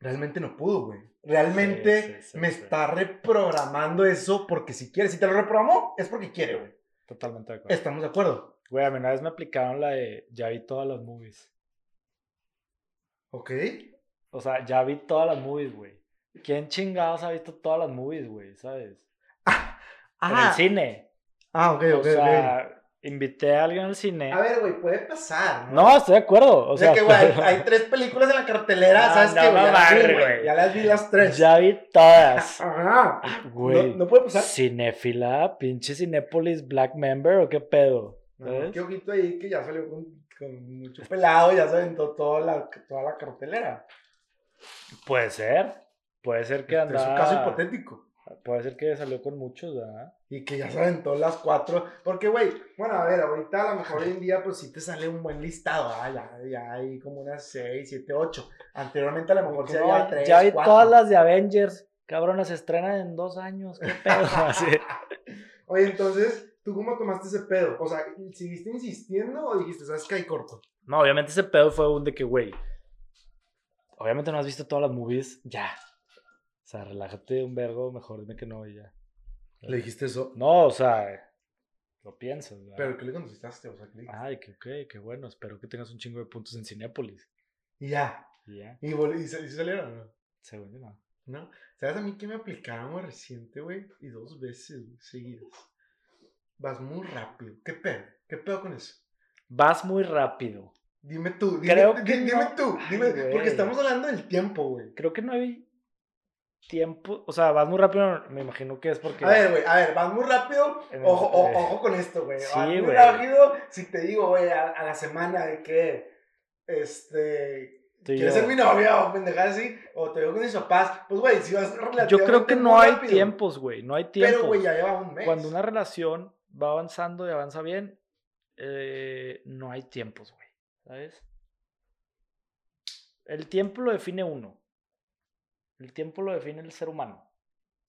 realmente no pudo, güey. Realmente me está reprogramando eso porque si quiere. Si te lo reprogramó, es porque quiere, güey. Totalmente de acuerdo. Estamos de acuerdo. Güey, a mí una vez me aplicaron la de ya vi todas las movies. Ok. O sea, ya vi todas las movies, güey. ¿Quién chingados ha visto todas las movies, güey? ¿Sabes? Ah, en el cine. Ah, ok, ok. O sea, invité a alguien al cine. A ver, güey, puede pasar. No, no estoy de acuerdo. O, sea, que, güey, hay, tres películas en la cartelera, ¿sabes qué? güey? Ya las vi las tres. Ya vi todas. Ajá. Güey. No, puede pasar. Cinéfila, pinche Cinépolis Black Member o qué pedo. qué ojito ahí que ya salió con, con mucho pelado, ya se aventó toda la, toda la cartelera. Puede ser. Puede ser que andaba. Es un caso hipotético. Puede ser que salió con muchos, ¿verdad? Y que ya se aventó las cuatro. Porque, güey, bueno, a ver, ahorita a lo mejor hoy en día, pues sí te sale un buen listado. Ah, ya, ya hay como unas 6, 7, 8. Anteriormente a lo mejor sí había 3. Ya hay todas las de Avengers. Cabrón, se estrenan en dos años. ¿Qué pedo? Oye, entonces, ¿tú cómo tomaste ese pedo? O sea, ¿seguiste insistiendo o dijiste, sabes que hay corto? No, obviamente ese pedo fue un de que, güey, obviamente no has visto todas las movies, ya. O sea, relájate un vergo, mejor dime que no y ya. ¿Le dijiste eso? No, o sea, lo piensas. ¿Pero qué le contestaste? O sea, ¿qué Ay, que ok, qué bueno, espero que tengas un chingo de puntos en Cinépolis. Y ya. Y ya. ¿Y, y, salieron o no? Según no. ¿No? ¿Sabes a mí que me aplicaron reciente, güey? Y dos veces, seguidas. Vas muy rápido. ¿Qué pedo? ¿Qué pedo con eso? Vas muy rápido. Dime tú, dime, Creo que dime tú, dime, porque estamos hablando del tiempo, güey. Creo que no hay tiempo, o sea, vas muy rápido, me imagino que es porque... A ver, güey, a ver, vas muy rápido, ojo, ojo con esto, güey. Sí, muy rápido, si te digo, güey, a, la semana de que, este... ¿Quieres ser mi novia o pendejada así? O te veo con mis papás. Pues, güey, si vas Yo creo que no hay tiempos, güey. No hay tiempos. Pero, güey, ya lleva un mes. Cuando una relación va avanzando y avanza bien, eh, no hay tiempos, güey. ¿Sabes? El tiempo lo define uno. El tiempo lo define el ser humano.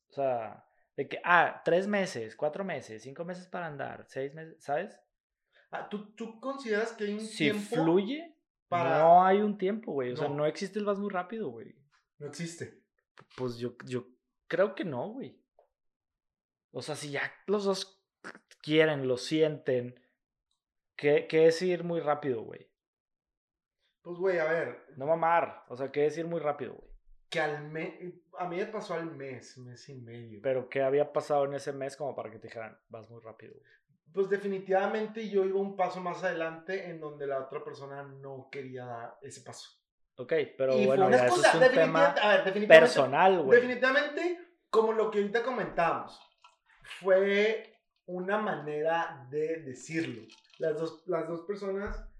O sea, de que, ah, tres meses, cuatro meses, cinco meses para andar, seis meses, ¿sabes? Ah, ¿tú, ¿tú, consideras que hay un si fluye, para... no hay un tiempo, güey. O sea, no existe el vas muy rápido, güey. No existe. Pues yo, yo creo que no, güey. O sea, si ya los dos quieren, lo sienten, ¿qué, qué es ir muy rápido, güey? Pues, güey, a ver. No mamar, o sea, ¿qué es ir muy rápido, güey? Que al mes, a mí me pasó al mes, mes y medio. Pero ¿qué había pasado en ese mes como para que te dijeran, vas muy rápido? Güey? Pues definitivamente yo iba un paso más adelante en donde la otra persona no quería dar ese paso. Ok, pero bueno, ya eso es un tema personal, güey. Definitivamente, como lo que ahorita comentamos, fue una manera de decirlo. Las dos, las dos personas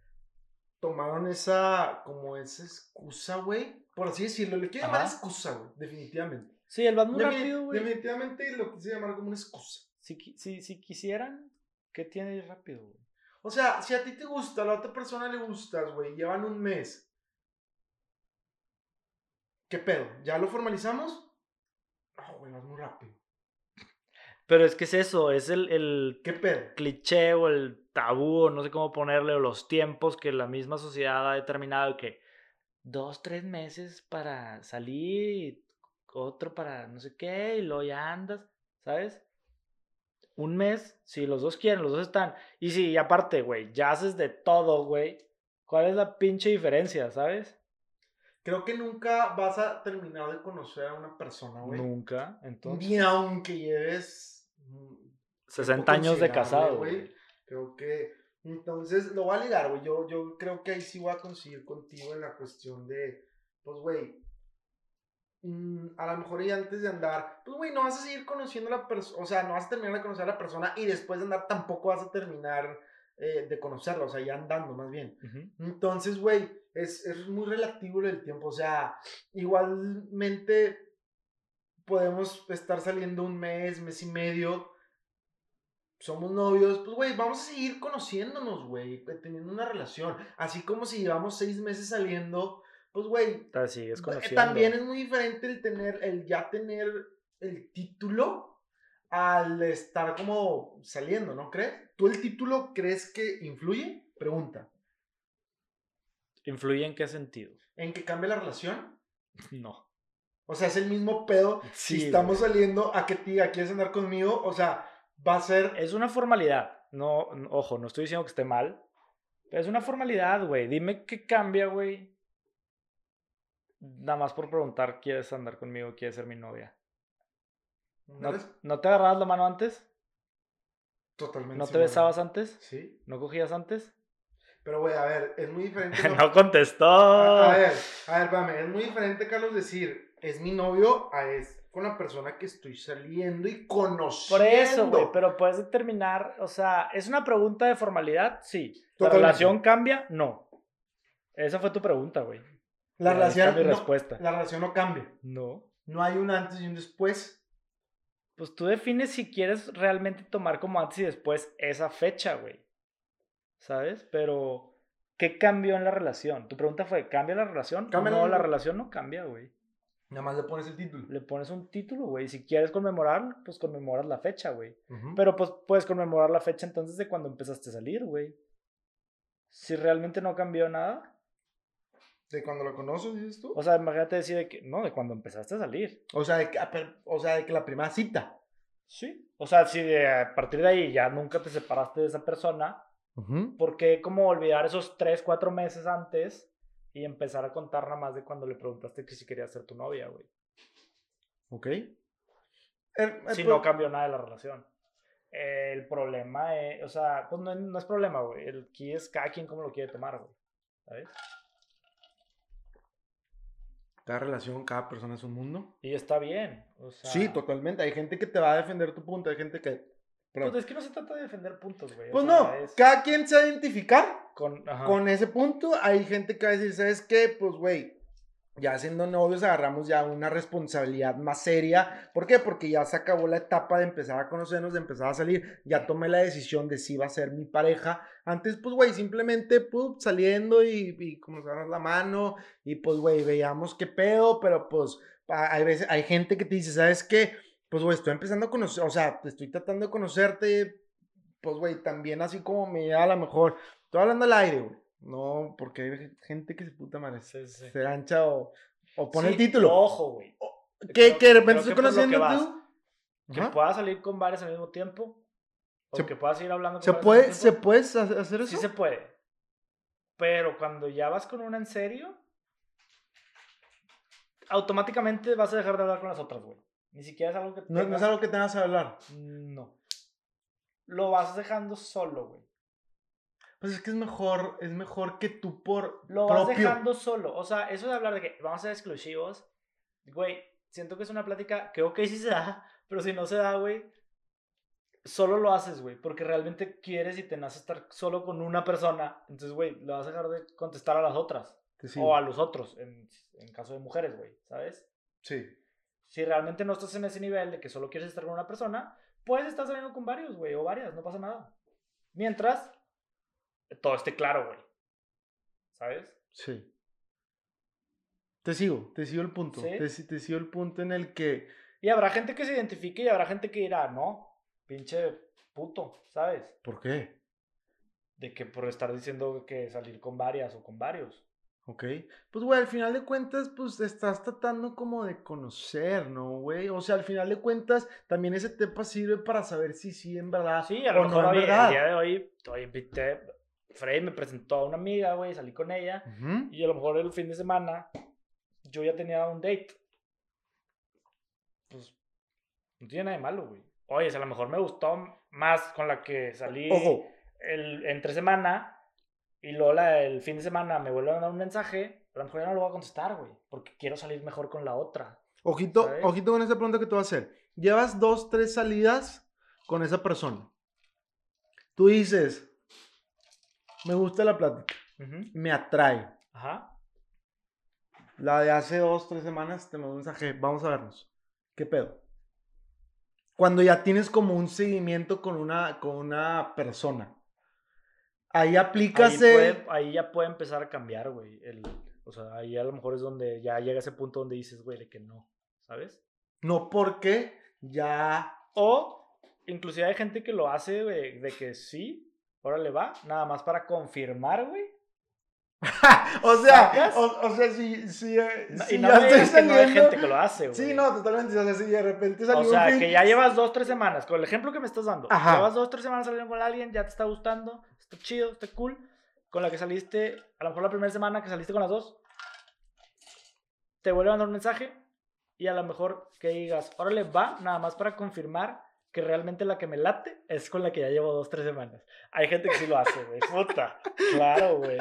tomaron esa, como esa excusa, güey. Por así decirlo, le quiero llamar excusa, güey, definitivamente. Sí, el va muy rápido, güey. Definitivamente lo quise llamar como una excusa. Si, si, si quisieran, ¿qué tiene rápido, güey? O sea, si a ti te gusta, a la otra persona le gustas, güey, llevan un mes. ¿Qué pedo? ¿Ya lo formalizamos? No, güey, vas muy rápido. Pero es que es eso, es el, el ¿Qué cliché o el tabú, o no sé cómo ponerle, o los tiempos que la misma sociedad ha determinado que dos, tres meses para salir, otro para no sé qué, y luego ya andas, ¿sabes? Un mes, si los dos quieren, los dos están. Y si, aparte, güey, ya haces de todo, güey, ¿cuál es la pinche diferencia, sabes? Creo que nunca vas a terminar de conocer a una persona, güey. Nunca, entonces. Ni aunque lleves 60 años de casado, güey. Creo que. Entonces, lo voy a ligar, güey. Yo, yo creo que ahí sí voy a conseguir contigo en la cuestión de. Pues, güey. Mm, a lo mejor y antes de andar, pues, güey, no vas a seguir conociendo a la persona. O sea, no vas a terminar de conocer a la persona y después de andar tampoco vas a terminar eh, de conocerla. O sea, ya andando, más bien. Entonces, güey, es, es muy relativo el tiempo. O sea, igualmente podemos estar saliendo un mes, mes y medio, somos novios, pues, güey, vamos a seguir conociéndonos, güey, teniendo una relación. Así como si llevamos seis meses saliendo, pues, güey, también es muy diferente el tener, el ya tener el título al estar como saliendo, ¿no crees? ¿Tú el título crees que influye? Pregunta. ¿Influye en qué sentido? ¿En que cambie la relación? No. O sea, es el mismo pedo. si estamos saliendo a que diga, ¿quieres andar conmigo? O sea, va a ser. Es una formalidad. No, ojo, no estoy diciendo que esté mal. Pero es una formalidad, güey. Dime qué cambia, güey. Nada más por preguntar, ¿quieres andar conmigo? ¿Quieres ser mi novia? ¿No, ¿no te agarrabas la mano antes? Totalmente. ¿No te besabas antes? Sí. ¿No cogías antes? Pero, güey, a ver, es muy diferente. no contestó. A, ver, a ver, espérame, es muy diferente, Carlos, decir, es mi novio a es con la persona que estoy saliendo y conociendo. Por eso, güey, pero puedes determinar, o sea, ¿es una pregunta de formalidad? Sí. ¿La relación cambia? No. Esa fue tu pregunta, güey. La relación, mi respuesta. la relación no cambia. No. No hay un antes y un después. Pues tú defines si quieres realmente tomar como antes y después esa fecha, güey. ¿Sabes? Pero, ¿qué cambió en la relación? Tu pregunta fue, ¿cambia la relación? no, la relación no cambia, güey. Nada más le pones el título. Le pones un título, güey. Si quieres conmemorar, pues conmemoras la fecha, güey. Pero pues puedes conmemorar la fecha entonces de cuando empezaste a salir, güey. Si realmente no cambió nada. ¿De cuando lo conoces, dices tú? O sea, imagínate decir de que, no, de cuando empezaste a salir. O sea, de que, o sea, de que la primera cita. Sí. O sea, si de, a partir de ahí ya nunca te separaste de esa persona, ¿por qué como olvidar esos tres, cuatro meses antes y empezar a contar nada más de cuando le preguntaste que si quería ser tu novia, güey. Ok. si no cambió nada de la relación. El problema es, o sea, pues no, no es problema, güey. El aquí es cada quien como lo quiere tomar, güey. ¿Sabes? Cada relación, cada persona es un mundo. Y está bien. O sea, sí, totalmente. Hay gente que te va a defender tu punto, hay gente que pues es que no se trata de defender puntos, güey. Pues no, cada quien se va a identificar con, con ese punto. Hay gente que va a decir, ¿sabes qué? Pues, güey, ya siendo novios agarramos ya una responsabilidad más seria. ¿Por qué? Porque ya se acabó la etapa de empezar a conocernos, de empezar a salir. Ya tomé la decisión de si va a ser mi pareja. Antes, pues, güey, simplemente, pues, saliendo y, y como se la mano y, pues, güey, veíamos qué pedo, pero, pues, hay veces, hay gente que te dice, ¿sabes qué? Pues, güey, estoy empezando a conocer, o sea, estoy tratando de conocerte, pues, güey, también así como me da a lo mejor, estoy hablando al aire, güey, no, porque hay gente que se puta madre, se, ancha o, o pone el título. Ojo, güey. ¿Qué, que de repente estoy conociendo tú? Que pueda salir con varios al mismo tiempo, O que puedas ir hablando con ¿Se puede, ¿Se puede hacer eso? Sí se puede. Pero cuando ya vas con una en serio, automáticamente vas a dejar de hablar con las otras, güey. Ni siquiera es algo que... No, no es algo que tengas que hablar. No. Lo vas dejando solo, güey. Pues es que es mejor, es mejor que tú por Lo vas dejando solo. O sea, eso de hablar de que vamos a ser exclusivos, güey, siento que es una plática que ok sí se da, pero si no se da, güey, solo lo haces, güey, porque realmente quieres y te nace estar solo con una persona. Entonces, güey, le vas a dejar de contestar a las otras. o a los otros, en, en caso de mujeres, güey, ¿sabes? Sí. Si realmente no estás en ese nivel de que solo quieres estar con una persona, puedes estar saliendo con varios, güey, o varias, no pasa nada. Mientras todo esté claro, güey. ¿Sabes? Sí. Te sigo, te sigo el punto. Te, te sigo el punto en el que... Y habrá gente que se identifique y habrá gente que dirá, no, pinche puto, ¿sabes? ¿Por qué? De que por estar diciendo que salir con varias o con varios. Ok. Pues, güey, al final de cuentas, pues estás tratando como de conocer, ¿no, güey? O sea, al final de cuentas, también ese tema sirve para saber si sí en verdad. Sí, a lo mejor hoy, el día de hoy, hoy invité, Frey me presentó a una amiga, güey, salí con ella. Y a lo mejor el fin de semana yo ya tenía un date. Pues no tiene nada de malo, güey. Oye, a lo mejor me gustó más con la que salí El, entre semana y luego el fin de semana me vuelve a mandar un mensaje, pero a lo mejor ya no lo voy a contestar, güey, porque quiero salir mejor con la otra. Ojito, ojito con esa pregunta que te voy a hacer. Llevas dos, tres salidas con esa persona. Tú dices, me gusta la plática, me atrae. Ajá. La de hace dos, tres semanas te mandó un mensaje, vamos a vernos. ¿Qué pedo? Cuando ya tienes como un seguimiento con una, con una persona. Ahí aplicas ahí, ya puede empezar a cambiar, güey. o sea, ahí a lo mejor es donde ya llega ese punto donde dices, güey, de que no, ¿sabes? No porque ya... O inclusive hay gente que lo hace de, de que sí, órale va, nada más para confirmar, güey, o sea, o, sea, si, si, eh, y no hay gente que lo hace, güey. Sí, no, totalmente. O sea, si de repente salió O sea, que ya llevas dos, tres semanas, con el ejemplo que me estás dando. Llevas dos, tres semanas saliendo con alguien, ya te está gustando, está chido, está cool. Con la que saliste, a lo mejor la primera semana que saliste con las dos, te vuelve a mandar un mensaje y a lo mejor que digas, órale, va, nada más para confirmar que realmente la que me late es con la que ya llevo dos, tres semanas. Hay gente que sí lo hace, güey. Puta. Claro, güey.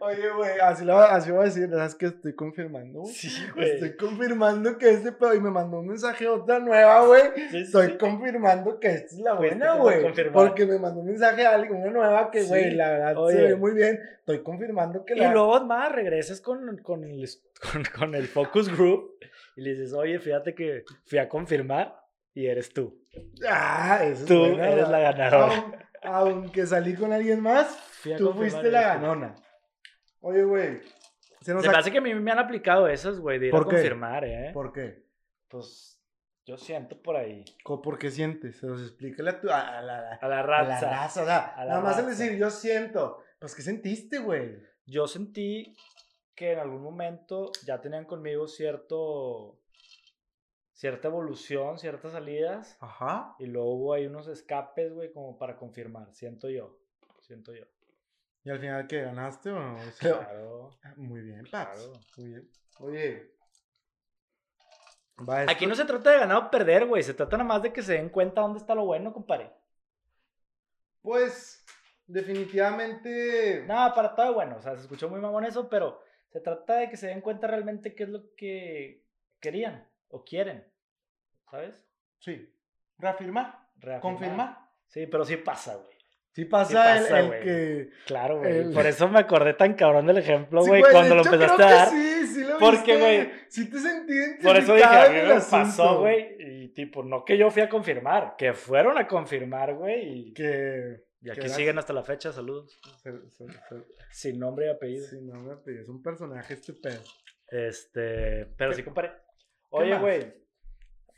Oye, güey, así, lo, así voy a decir, ¿sabes que estoy confirmando? Sí, güey. Estoy confirmando que este pedo, y me mandó un mensaje otra nueva, güey. estoy confirmando que esta es la buena, güey. Porque me mandó un mensaje a alguien, una nueva que, güey, la verdad se ve muy bien. Estoy confirmando que y la... Y luego más, regresas con, con, el, con, con el focus group y le dices, oye, fíjate que fui a confirmar y eres tú. Ah, eso Tú eres la ganadora. Aunque salí con alguien más, tú fuiste la ganona. Oye, güey. Se me hace que a mí me han aplicado esas, güey, de ir a confirmar, ¿eh? ¿Por qué? Pues yo siento por ahí. ¿Por qué sientes? Se los explícale a, tu, a, la, a la raza. A la raza, o sea, nada más el decir, yo siento. Pues, ¿qué sentiste, güey? Yo sentí que en algún momento ya tenían conmigo cierto cierta evolución, ciertas salidas. Ajá. Y luego hubo ahí unos escapes, güey, como para confirmar. Siento yo. Siento yo. ¿Y al final qué? ¿Ganaste o no? claro. Ah, muy bien, Pax. Muy bien. Oye. Aquí no se trata de ganar o perder, güey. Se trata nada más de que se den cuenta dónde está lo bueno, compadre. Pues, definitivamente. Nada, para todo bueno. O sea, se escuchó muy mamón eso, pero se trata de que se den cuenta realmente qué es lo que querían o quieren, ¿sabes? Sí. Reafirmar. Confirmar. Sí, pero sí pasa, güey. Sí pasa, el, que... Claro, güey. Por eso me acordé tan cabrón del ejemplo, güey, cuando lo empezaste a dar. Sí, sí lo Porque, güey. Sí te sentí Por eso dije, a mí me pasó, güey. Y tipo, no que yo fui a confirmar, que fueron a confirmar, güey. Y... Que... Y aquí siguen hasta la fecha, saludos. Sin nombre y apellido. Sin nombre y apellido. Es un personaje este pedo. Este, pero sí comparé. Oye, güey.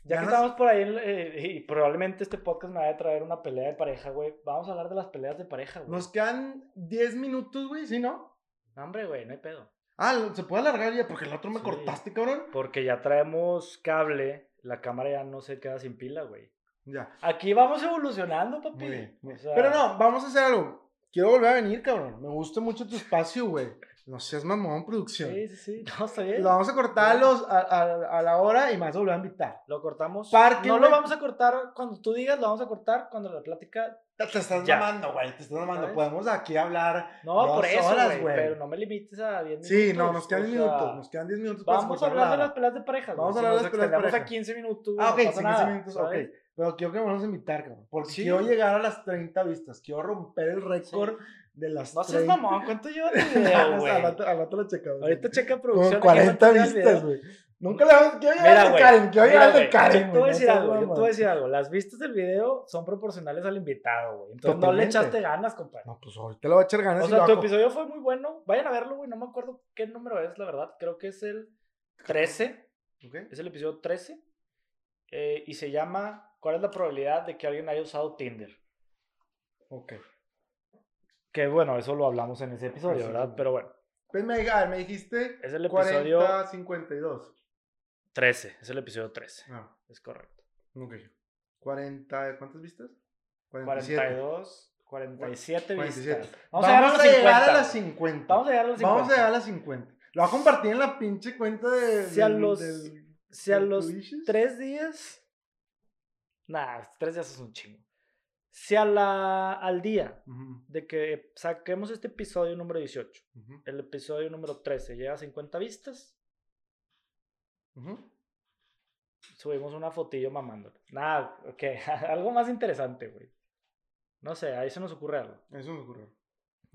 Ya que estamos por ahí eh, y probablemente este podcast me vaya a traer una pelea de pareja, güey. Vamos a hablar de las peleas de pareja, güey. Nos quedan 10 minutos, güey, ¿sí, no? No, hombre, güey, no hay pedo. Ah, ¿se puede alargar ya? Porque el otro me cortaste, cabrón. Porque ya traemos cable, la cámara ya no se queda sin pila, güey. Ya. Aquí vamos evolucionando, papi. Pero no, vamos a hacer algo. Quiero volver a venir, cabrón. Me gusta mucho tu espacio, güey. No seas mamón, producción. Sí, sí, sí. No, está bien. Lo vamos a cortar a, los, a, a, la hora y más volver a invitar. Lo cortamos. Parque, no lo vamos a cortar cuando tú digas, lo vamos a cortar cuando la plática. Te, estás llamando, güey. Te estás llamando. Podemos aquí hablar. No, por eso, güey. Pero no me limites a 10 minutos. Sí, no, nos quedan 10 minutos. Nos quedan 10 minutos. Vamos a hablar de las peleas de parejas. Vamos a hablar de las peleas de parejas. a 15 minutos. Ah, ok, 15 minutos, ok. Pero quiero que me vamos a invitar, cabrón. Porque quiero llegar a las 30 vistas. Quiero romper el récord de las No seas mamón, ¿cuánto lleva el video, güey? al, rato, lo checamos. Ahorita checa producción. Con 40 vistas, güey. Nunca le vamos. Quiero llegar al de Karen. Quiero llegar al de Karen. Yo te voy a decir algo. Yo te voy a decir algo. Las vistas del video son proporcionales al invitado, güey. Entonces no le echaste ganas, compadre. No, pues ahorita le voy a echar ganas. O sea, tu episodio fue muy bueno. Vayan a verlo, güey. No me acuerdo qué número es, la verdad. Creo que es el 13. Es el episodio 13. Eh, y se llama ¿Cuál es la probabilidad de que alguien haya usado Tinder? Ok. Que bueno, eso lo hablamos en ese episodio, ¿verdad? Pero bueno. Pues me, me dijiste es el episodio 40, 52. 13, es el episodio 13. Ah. Es correcto. Ok. 40, ¿cuántas vistas? 47. 42, 47, 47. vistas. Vamos, Vamos a, llegar a las 50. Vamos a llegar a las 50. Vamos a llegar a las 50. Lo va a compartir en la pinche cuenta de. Si a los, si a los tres días Nah, tres días es un chingo. Si a la, al día de que saquemos este episodio número 18, el episodio número 13 llega a 50 vistas, subimos una fotillo mamándolo. Nada, ok, algo más interesante, güey. No sé, ahí se nos ocurre algo. Eso nos ocurre.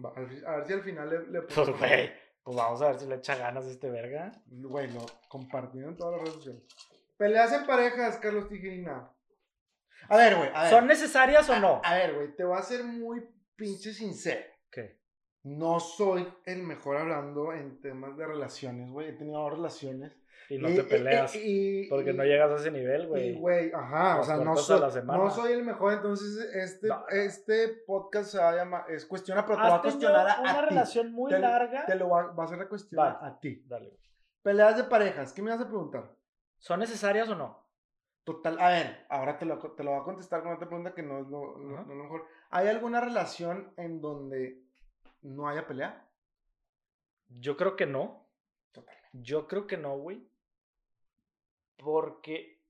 a ver si al final le, le Pues, güey, pues vamos a ver si le echa ganas a este verga. Güey, lo compartido en todas las redes sociales. Peleas en parejas, Carlos Tijerina. A ver, güey. ¿Son necesarias o no? A, ver, güey, te voy a ser muy pinche sincero. ¿Qué? No soy el mejor hablando en temas de relaciones, güey. He tenido relaciones. Y no te peleas. porque no llegas a ese nivel, güey. Y, güey, ajá. o sea, no soy, no soy el mejor. Entonces, este, este podcast se va a llamar. Es cuestiona, pero te va a cuestionar a, una relación muy larga. Te lo va, a hacer a cuestionar a ti. Dale, güey. Peleas de parejas. ¿Qué me vas a preguntar? ¿Son necesarias o no? Total, a ver, ahora te lo, te lo voy a contestar con otra pregunta que no es lo, mejor. ¿Hay alguna relación en donde no haya pelea? Yo creo que no. Total. Yo creo que no, güey. Porque,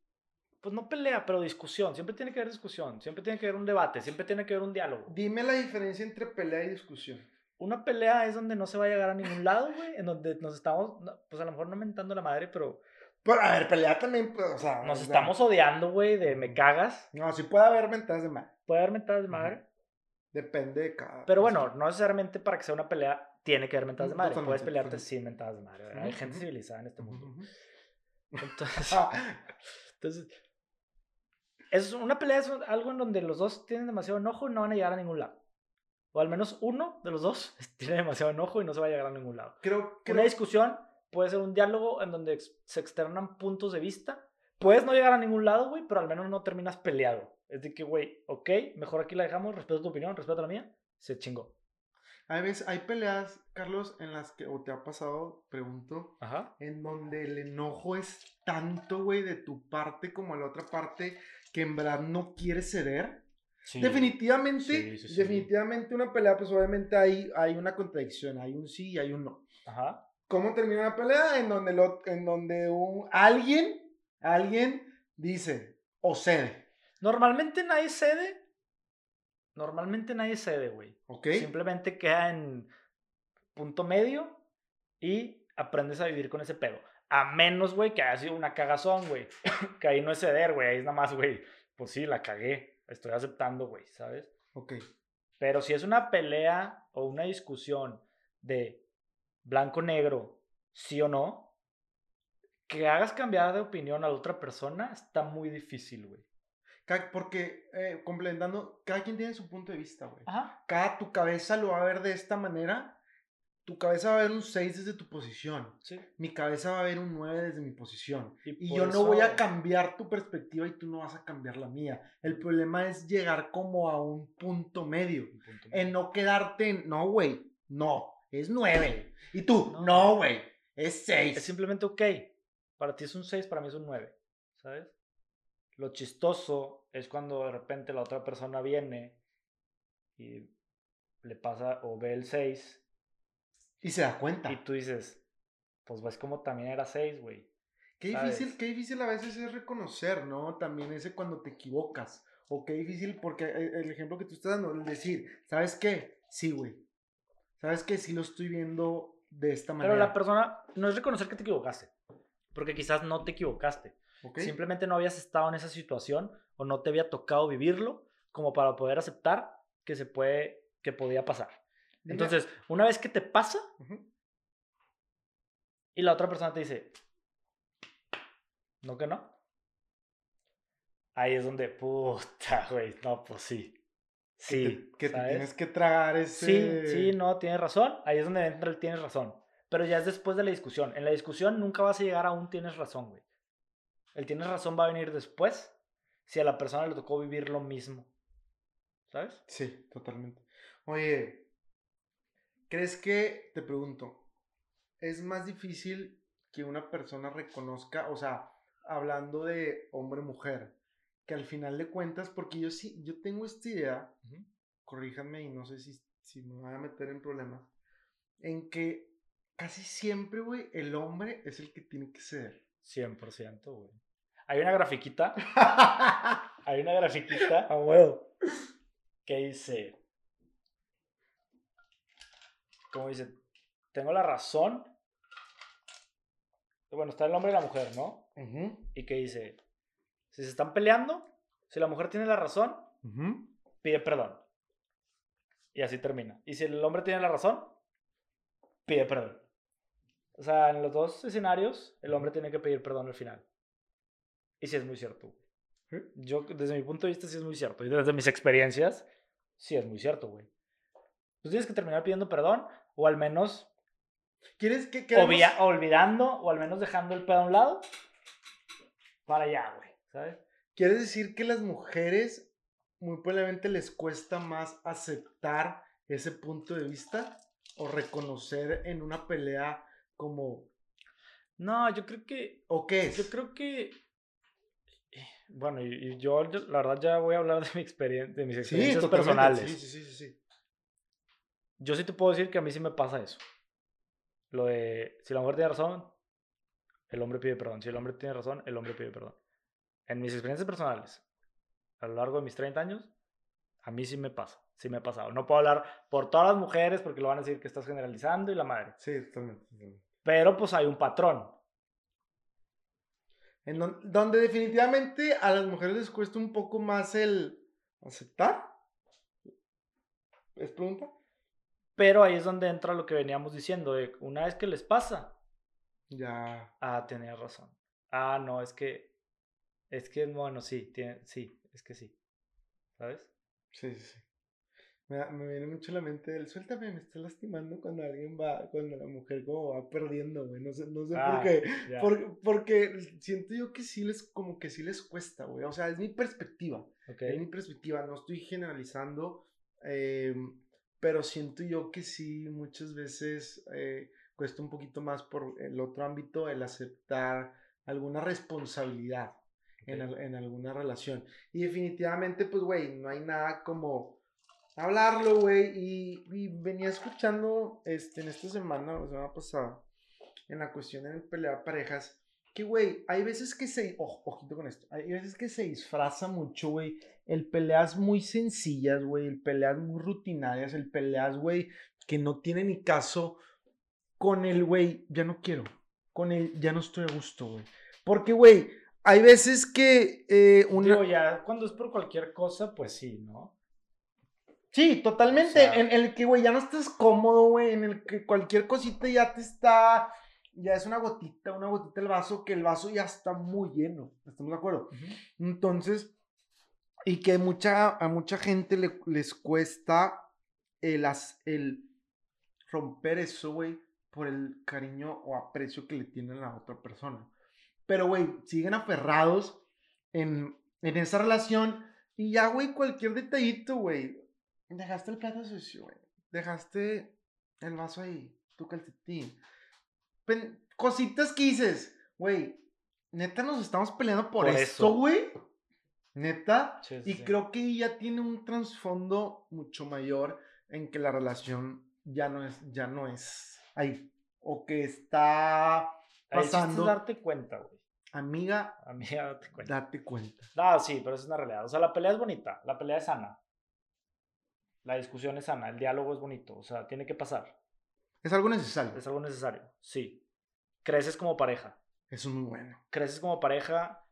pues no pelea, pero discusión. Siempre tiene que haber discusión. Siempre tiene que haber un debate. Siempre tiene que haber un diálogo. Dime la diferencia entre pelea y discusión. Una pelea es donde no se va a llegar a ningún lado, güey. En donde nos estamos, pues a lo mejor no mentando la madre, pero pero, a ver, pelea también, pues, o sea. Nos estamos odiando, güey, de me cagas. No, sí puede haber mentadas de madre. Puede haber mentadas de madre. Depende de cada. Pero bueno, no necesariamente para que sea una pelea tiene que haber mentadas de madre. Puedes pelearte sin mentadas de madre. Hay gente civilizada en este mundo. Entonces. Ah. entonces. Es una pelea es algo en donde los dos tienen demasiado enojo y no van a llegar a ningún lado. O al menos uno de los dos tiene demasiado enojo y no se va a llegar a ningún lado. Creo que. Una discusión puede ser un diálogo en donde se externan puntos de vista. Puedes no llegar a ningún lado, güey, pero al menos no terminas peleado. Es de que, güey, ok, mejor aquí la dejamos, respeto tu opinión, respeto la mía, se chingó. Hay veces, hay peleas, Carlos, en las que, o te ha pasado, pregunto, en donde el enojo es tanto, güey, de tu parte como de la otra parte, que en verdad no quieres ceder. Definitivamente, definitivamente una pelea, pues obviamente hay, hay una contradicción, hay un sí y hay un no. Ajá. ¿Cómo termina la pelea? En donde, lo, en donde un, alguien, alguien dice o cede. Normalmente nadie cede. Normalmente nadie cede, güey. Ok. Simplemente queda en punto medio y aprendes a vivir con ese pedo. A menos, güey, que haya sido una cagazón, güey. que ahí no es ceder, güey. Ahí es nada más, güey. Pues sí, la cagué. Estoy aceptando, güey, ¿sabes? Ok. Pero si es una pelea o una discusión de blanco-negro, sí o no, que hagas cambiar de opinión a la otra persona está muy difícil, güey. Porque, eh, complementando, cada quien tiene su punto de vista, güey. Cada tu cabeza lo va a ver de esta manera. Tu cabeza va a ver un 6 desde tu posición. Sí. Mi cabeza va a ver un 9 desde mi posición. Y, yo no voy a cambiar tu perspectiva y tú no vas a cambiar la mía. El problema es llegar como a un punto medio. Un punto medio. En no quedarte en, no, güey, no es 9. Y tú, no, güey, es 6. Es simplemente ok. Para ti es un 6, para mí es un 9. ¿Sabes? Lo chistoso es cuando de repente la otra persona viene y le pasa o ve el 6. Y se da cuenta. Y tú dices, pues ves como también era 6, güey. Qué difícil, qué difícil a veces es reconocer, ¿no? También ese cuando te equivocas. O qué difícil, porque e, el ejemplo que tú estás dando, el decir, ¿sabes qué? Sí, güey. ¿Sabes qué? Sí lo estoy viendo de esta manera. Pero la persona no es reconocer que te equivocaste. Porque quizás no te equivocaste. Simplemente no habías estado en esa situación o no te había tocado vivirlo como para poder aceptar que se puede, que podía pasar. Entonces, una vez que te pasa y la otra persona te dice, no que no. Ahí es donde, puta, güey, no, pues sí. Sí. Que, te, tienes que tragar ese. Sí, sí, no, tienes razón. Ahí es donde entra el tienes razón. Pero ya es después de la discusión. En la discusión nunca vas a llegar a un tienes razón, güey. El tienes razón va a venir después si a la persona le tocó vivir lo mismo. ¿Sabes? Sí, totalmente. Oye, ¿crees que, te pregunto, es más difícil que una persona reconozca, o sea, hablando de hombre-mujer, que al final de cuentas, porque yo sí, yo tengo esta idea, corríjanme y no sé si, si me voy a meter en problemas, en que casi siempre, güey, el hombre es el que tiene que ser. 100%, güey. Hay una grafiquita. hay una grafiquita. Ah, bueno. Que dice. Como dice, tengo la razón. Bueno, está el hombre y la mujer, ¿no? Y que dice, si se están peleando, si la mujer tiene la razón, pide perdón. Y así termina. Y si el hombre tiene la razón, pide perdón. O sea, en los dos escenarios, el hombre tiene que pedir perdón al final. Y sí es muy cierto. Yo, desde mi punto de vista, sí es muy cierto. Y desde mis experiencias, sí es muy cierto, güey. Tú tienes que terminar pidiendo perdón, o al menos. ¿Quieres que olvidando, o al menos dejando el pedo a un lado, para allá, güey. ¿Sabes? ¿Quieres decir que las mujeres muy probablemente les cuesta más aceptar ese punto de vista? ¿O reconocer en una pelea como... No, yo creo que... ¿O qué es? Yo creo que... Eh, bueno, y, yo la verdad ya voy a hablar de, mi experiencia, de mis experiencias personales. Sí, sí, sí, sí. Yo sí te puedo decir que a mí sí me pasa eso. Lo de, si la mujer tiene razón, el hombre pide perdón. Si el hombre tiene razón, el hombre pide perdón. En mis experiencias personales, a lo largo de mis 30 años, a mí sí me pasa, sí me ha pasado. No puedo hablar por todas las mujeres porque lo van a decir que estás generalizando y la madre. Sí, totalmente. Pero pues hay un patrón. En donde definitivamente a las mujeres les cuesta un poco más el aceptar. ¿Es pregunta? Pero ahí es donde entra lo que veníamos diciendo, de una vez que les pasa. Ya. Ah, tenía razón. Ah, no, es que. Es que, bueno, sí, tiene, sí, es que sí. ¿Sabes? Sí, sí, sí. Me, me, viene mucho a la mente el suéltame, me está lastimando cuando alguien va, cuando la mujer como va perdiendo, güey. No sé, no sé por ah, qué. Porque, porque, siento yo que sí les, como que sí les cuesta, güey. O sea, es mi perspectiva. Es mi perspectiva. No estoy generalizando. Eh, pero siento yo que sí, muchas veces eh, cuesta un poquito más por el otro ámbito el aceptar alguna responsabilidad en, en, alguna relación. Y definitivamente, pues, güey, no hay nada como hablarlo, güey. Y, venía escuchando este, en esta semana, la semana pasada, en la cuestión de pelear parejas, que, güey, hay veces que se, ojito con esto, hay veces que se disfraza mucho, güey, el peleas muy sencillas, güey, el peleas muy rutinarias, el peleas, güey, que no tiene ni caso con el, güey, ya no quiero, con el, ya no estoy a gusto, güey. Porque, güey, hay veces que eh, Digo, ya, cuando es por cualquier cosa, pues sí, ¿no? Sí, totalmente. en, el que, güey, ya no estás cómodo, güey. En el que cualquier cosita ya te está. Ya es una gotita, una gotita el vaso, que el vaso ya está muy lleno. ¿Estamos de acuerdo? Entonces, y que mucha, a mucha gente le, les cuesta el, el romper eso, güey, por el cariño o aprecio que le tienen a la otra persona. Pero, güey, siguen aferrados en, en esa relación. Y ya, güey, cualquier detallito, güey Dejaste el plato sucio, güey. Dejaste el vaso ahí, tu calcetín. cositas que dices, güey, neta nos estamos peleando por, esto, güey. Neta. y creo que ya tiene un trasfondo mucho mayor en que la relación ya no es, ya no es ahí. O que está pasando. Es darte cuenta, güey. Amiga. Amiga, date cuenta. Date cuenta. No, sí, pero es una realidad. O sea, la pelea es bonita. La pelea es sana. La discusión es sana. El diálogo es bonito. O sea, tiene que pasar. Es algo necesario. Es algo necesario, sí. Creces como pareja. Eso es muy bueno. Creces como pareja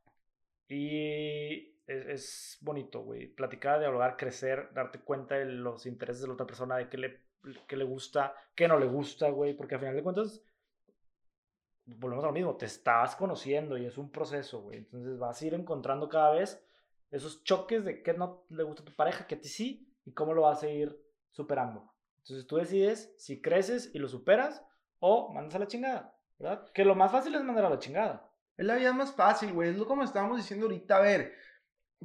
y es, bonito, güey. Platicar, dialogar, crecer, darte cuenta de los intereses de la otra persona, de qué le, qué le gusta, qué no le gusta, güey. Porque al final de cuentas, volvemos a lo mismo, te estás conociendo y es un proceso, güey. Entonces vas a ir encontrando cada vez esos choques de qué no le gusta a tu pareja, que a ti sí, y cómo lo vas a ir superando. Entonces tú decides si creces y lo superas o mandas a la chingada, ¿verdad? Que lo más fácil es mandar a la chingada. Es la vida más fácil, güey. Es lo como estábamos diciendo ahorita. A ver,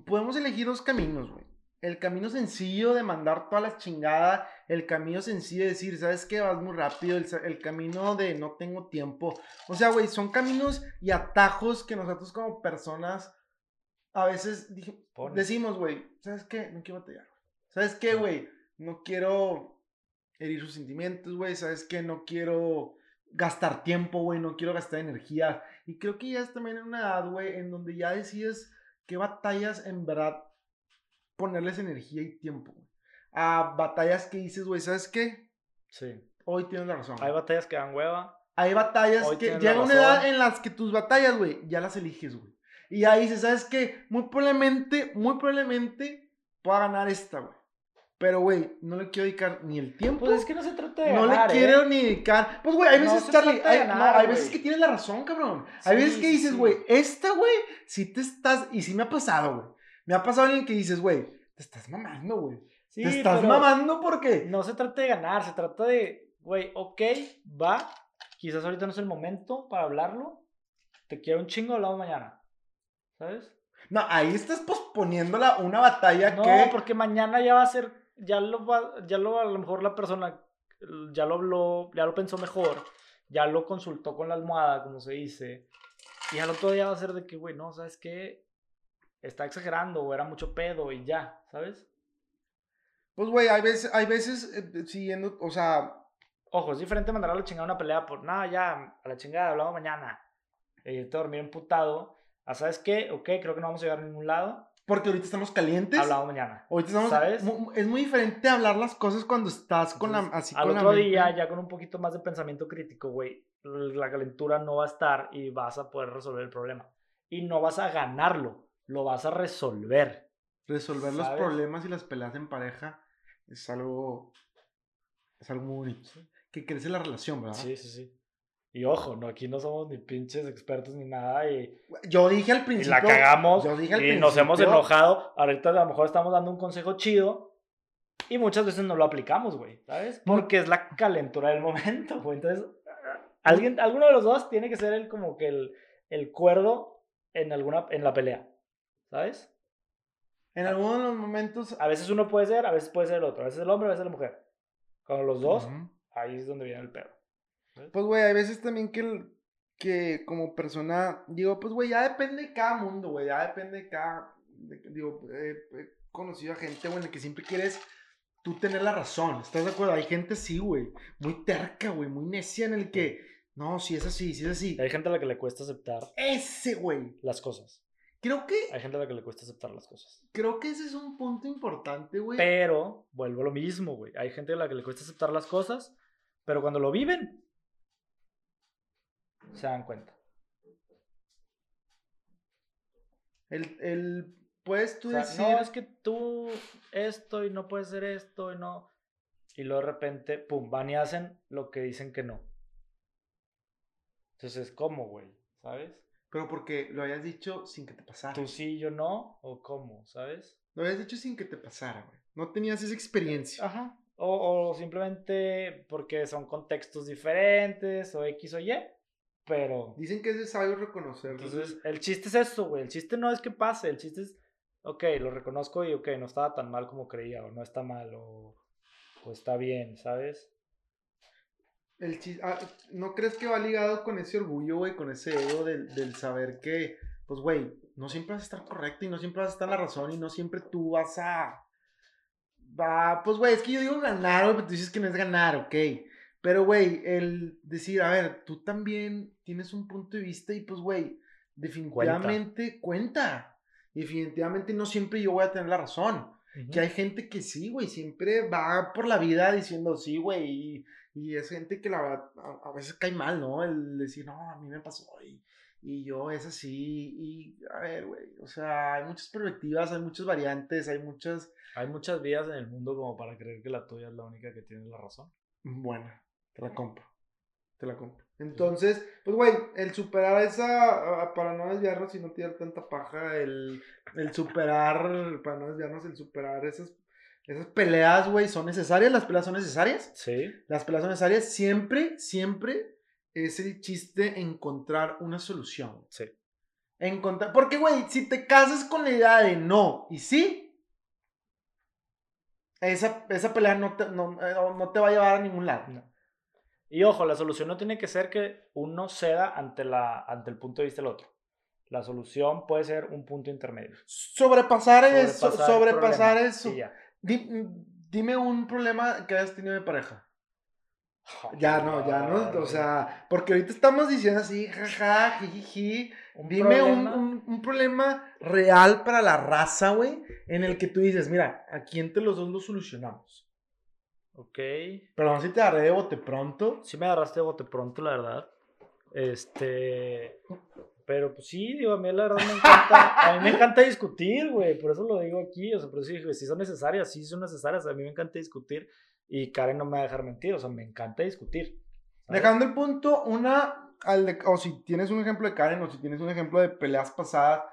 podemos elegir dos caminos, güey. El camino sencillo de mandar toda la chingada, el camino sencillo de decir, ¿sabes qué? Vas muy rápido, el, camino de no tengo tiempo. O sea, güey, son caminos y atajos que nosotros como personas a veces decimos, güey, ¿sabes qué? No quiero batallar, ¿Sabes qué, güey? No quiero herir sus sentimientos, güey, ¿sabes qué? No quiero gastar tiempo, güey, no quiero gastar energía. Y creo que ya es también en una edad, güey, en donde ya decides qué batallas en verdad ponerles energía y tiempo, A batallas que dices, güey, ¿sabes qué? Sí. Hoy tienes la razón. Hay batallas que dan hueva. Hay batallas que llega una edad en las que tus batallas, güey, ya las eliges, güey. Y ahí dices, ¿sabes qué? Muy probablemente, muy probablemente pueda ganar esta, güey. Pero, güey, no le quiero dedicar ni el tiempo. Pues es que no se trata de No le quiero ¿eh? ni dedicar. Pues, güey, hay veces, Charlie, hay, no, hay veces que tienes la razón, cabrón. hay veces que dices, güey, esta, güey, si te estás. Y sí me ha pasado, güey. Me ha pasado alguien que dices, güey, te estás mamando, güey. Te estás mamando porque. No se trata de ganar, se trata de, güey, ok, va. Quizás ahorita no es el momento para hablarlo. Te quiero un chingo, hablamos mañana. ¿Sabes? No, ahí estás posponiendo una batalla no, que. No, porque mañana ya va a ser ya lo va, ya lo a lo mejor la persona ya lo habló, ya lo pensó mejor, ya lo consultó con la almohada, como se dice, y al otro día va a ser de que, güey, no, ¿sabes qué? Está exagerando o era mucho pedo y ya, ¿sabes? Pues, güey, hay veces, hay veces eh, siguiendo, o sea... Ojo, es diferente mandar a la chingada una pelea por, nada, ya, a la chingada, hablamos mañana. Y irte a dormir emputado. Ah, ¿sabes qué? Ok, creo que no vamos a llegar a ningún lado. Porque ahorita estamos calientes. Hablamos mañana. Ahorita estamos. ¿Sabes? Es muy diferente hablar las cosas cuando estás con la. Así al otro día, ya con un poquito más de pensamiento crítico, güey, la calentura no va a estar y vas a poder resolver el problema. Y no vas a ganarlo, lo vas a resolver. Resolver los problemas y las peleas en pareja es algo. Es algo muy bonito. Que crece la relación, ¿verdad? Sí, sí, sí. Y ojo, no, aquí no somos ni pinches expertos ni nada. Y, yo dije al principio. Y la cagamos. y nos hemos enojado. Ahorita a lo mejor estamos dando un consejo chido. Y muchas veces no lo aplicamos, güey. ¿Sabes? Porque es la calentura del momento, güey. Entonces, alguien, alguno de los dos tiene que ser el como que el, el cuerdo en, alguna, en la pelea. ¿Sabes? En algunos de los momentos. A veces uno puede ser, a veces puede ser el otro. A veces el hombre, a veces la mujer. Con los dos, ahí es donde viene el pedo. Pues, güey, hay veces también que, que como persona, digo, pues, güey, ya depende de cada mundo, güey, ya depende de cada, digo, he conocido a gente, güey, que siempre quieres tú tener la razón, ¿estás de acuerdo? Hay gente sí, güey, muy terca, güey, muy necia en el que, no, si es así, si es así. Hay gente a la que le cuesta aceptar. Ese, güey. Las cosas. Creo que. Hay gente a la que le cuesta aceptar las cosas. Creo que ese es un punto importante, güey. Pero, vuelvo a lo mismo, güey. Hay gente a la que le cuesta aceptar las cosas, pero cuando lo viven, se dan cuenta. El, el puedes tú decir. No, es que tú esto y no puedes hacer esto y no. Y luego de repente, pum, van y hacen lo que dicen que no. Entonces, ¿cómo, güey? ¿Sabes? Pero porque lo hayas dicho sin que te pasara. Tú sí, yo no, o cómo, ¿sabes? Lo habías dicho sin que te pasara, güey. No tenías esa experiencia. Ajá. O, o simplemente porque son contextos diferentes, o X o Y pero... Dicen que es sabio reconocerlo. Entonces, el chiste es eso, güey. El chiste no es que pase, el chiste es, ok, lo reconozco y ok, no estaba tan mal como creía, o no está mal, o, o está bien, ¿sabes? El ah, ¿No crees que va ligado con ese orgullo, güey, con ese ego del, del saber que, pues, güey, no siempre vas a estar correcto y no siempre vas a estar en la razón y no siempre tú vas a... Va, pues, güey, es que yo digo ganar, güey, pero tú dices que no es ganar, ok. Pero, güey, el decir, a ver, tú también tienes un punto de vista y, pues, güey, definitivamente cuenta. Definitivamente no siempre yo voy a tener la razón. Que hay gente que sí, güey, siempre va por la vida diciendo sí, güey. Y, y, es gente que la verdad a, veces cae mal, ¿no? El decir, no, a mí me pasó y, y yo es así. Y a ver, güey, o sea, hay muchas perspectivas, hay muchas variantes, hay muchas. Hay muchas vías en el mundo como para creer que la tuya es la única que tiene la razón. Bueno, te la compro. Te la compro. Entonces, pues, güey, el superar esa, ah, para no desviarnos y no tirar tanta paja, el, el superar, para no desviarnos, el superar esas, esas peleas, güey, son necesarias, las peleas son necesarias. Sí. Las peleas son necesarias, siempre, siempre es el chiste encontrar una solución. Sí. Encontrar, porque, güey, si te casas con la idea de no y sí, esa, esa pelea no te, no, eh, no te va a llevar a ningún lado. No. Y ojo, la solución no tiene que ser que uno ceda ante, la, ante el punto de vista del otro. La solución puede ser un punto intermedio. Sobrepasar, eso. Sobrepasar eso. Dime un problema que hayas tenido de pareja. ya no, ya no. O sea, porque ahorita estamos diciendo así, jaja, jijiji. Dime un, un, problema real para la raza, güey, en el que tú dices, mira, aquí entre los dos lo solucionamos. Ok. Perdón si te agarré de bote pronto. Sí me agarraste de bote pronto, la verdad. Este... Pero pues sí, digo, a mí la verdad me encanta, a mí me encanta discutir, güey, por eso lo digo aquí, o sea, por eso dije, si son necesarias, sí son necesarias, a mí me encanta discutir y Karen no me va a dejar mentir, o sea, me encanta discutir. Dejando el punto, una, o si tienes un ejemplo de Karen, o si tienes un ejemplo de peleas pasadas,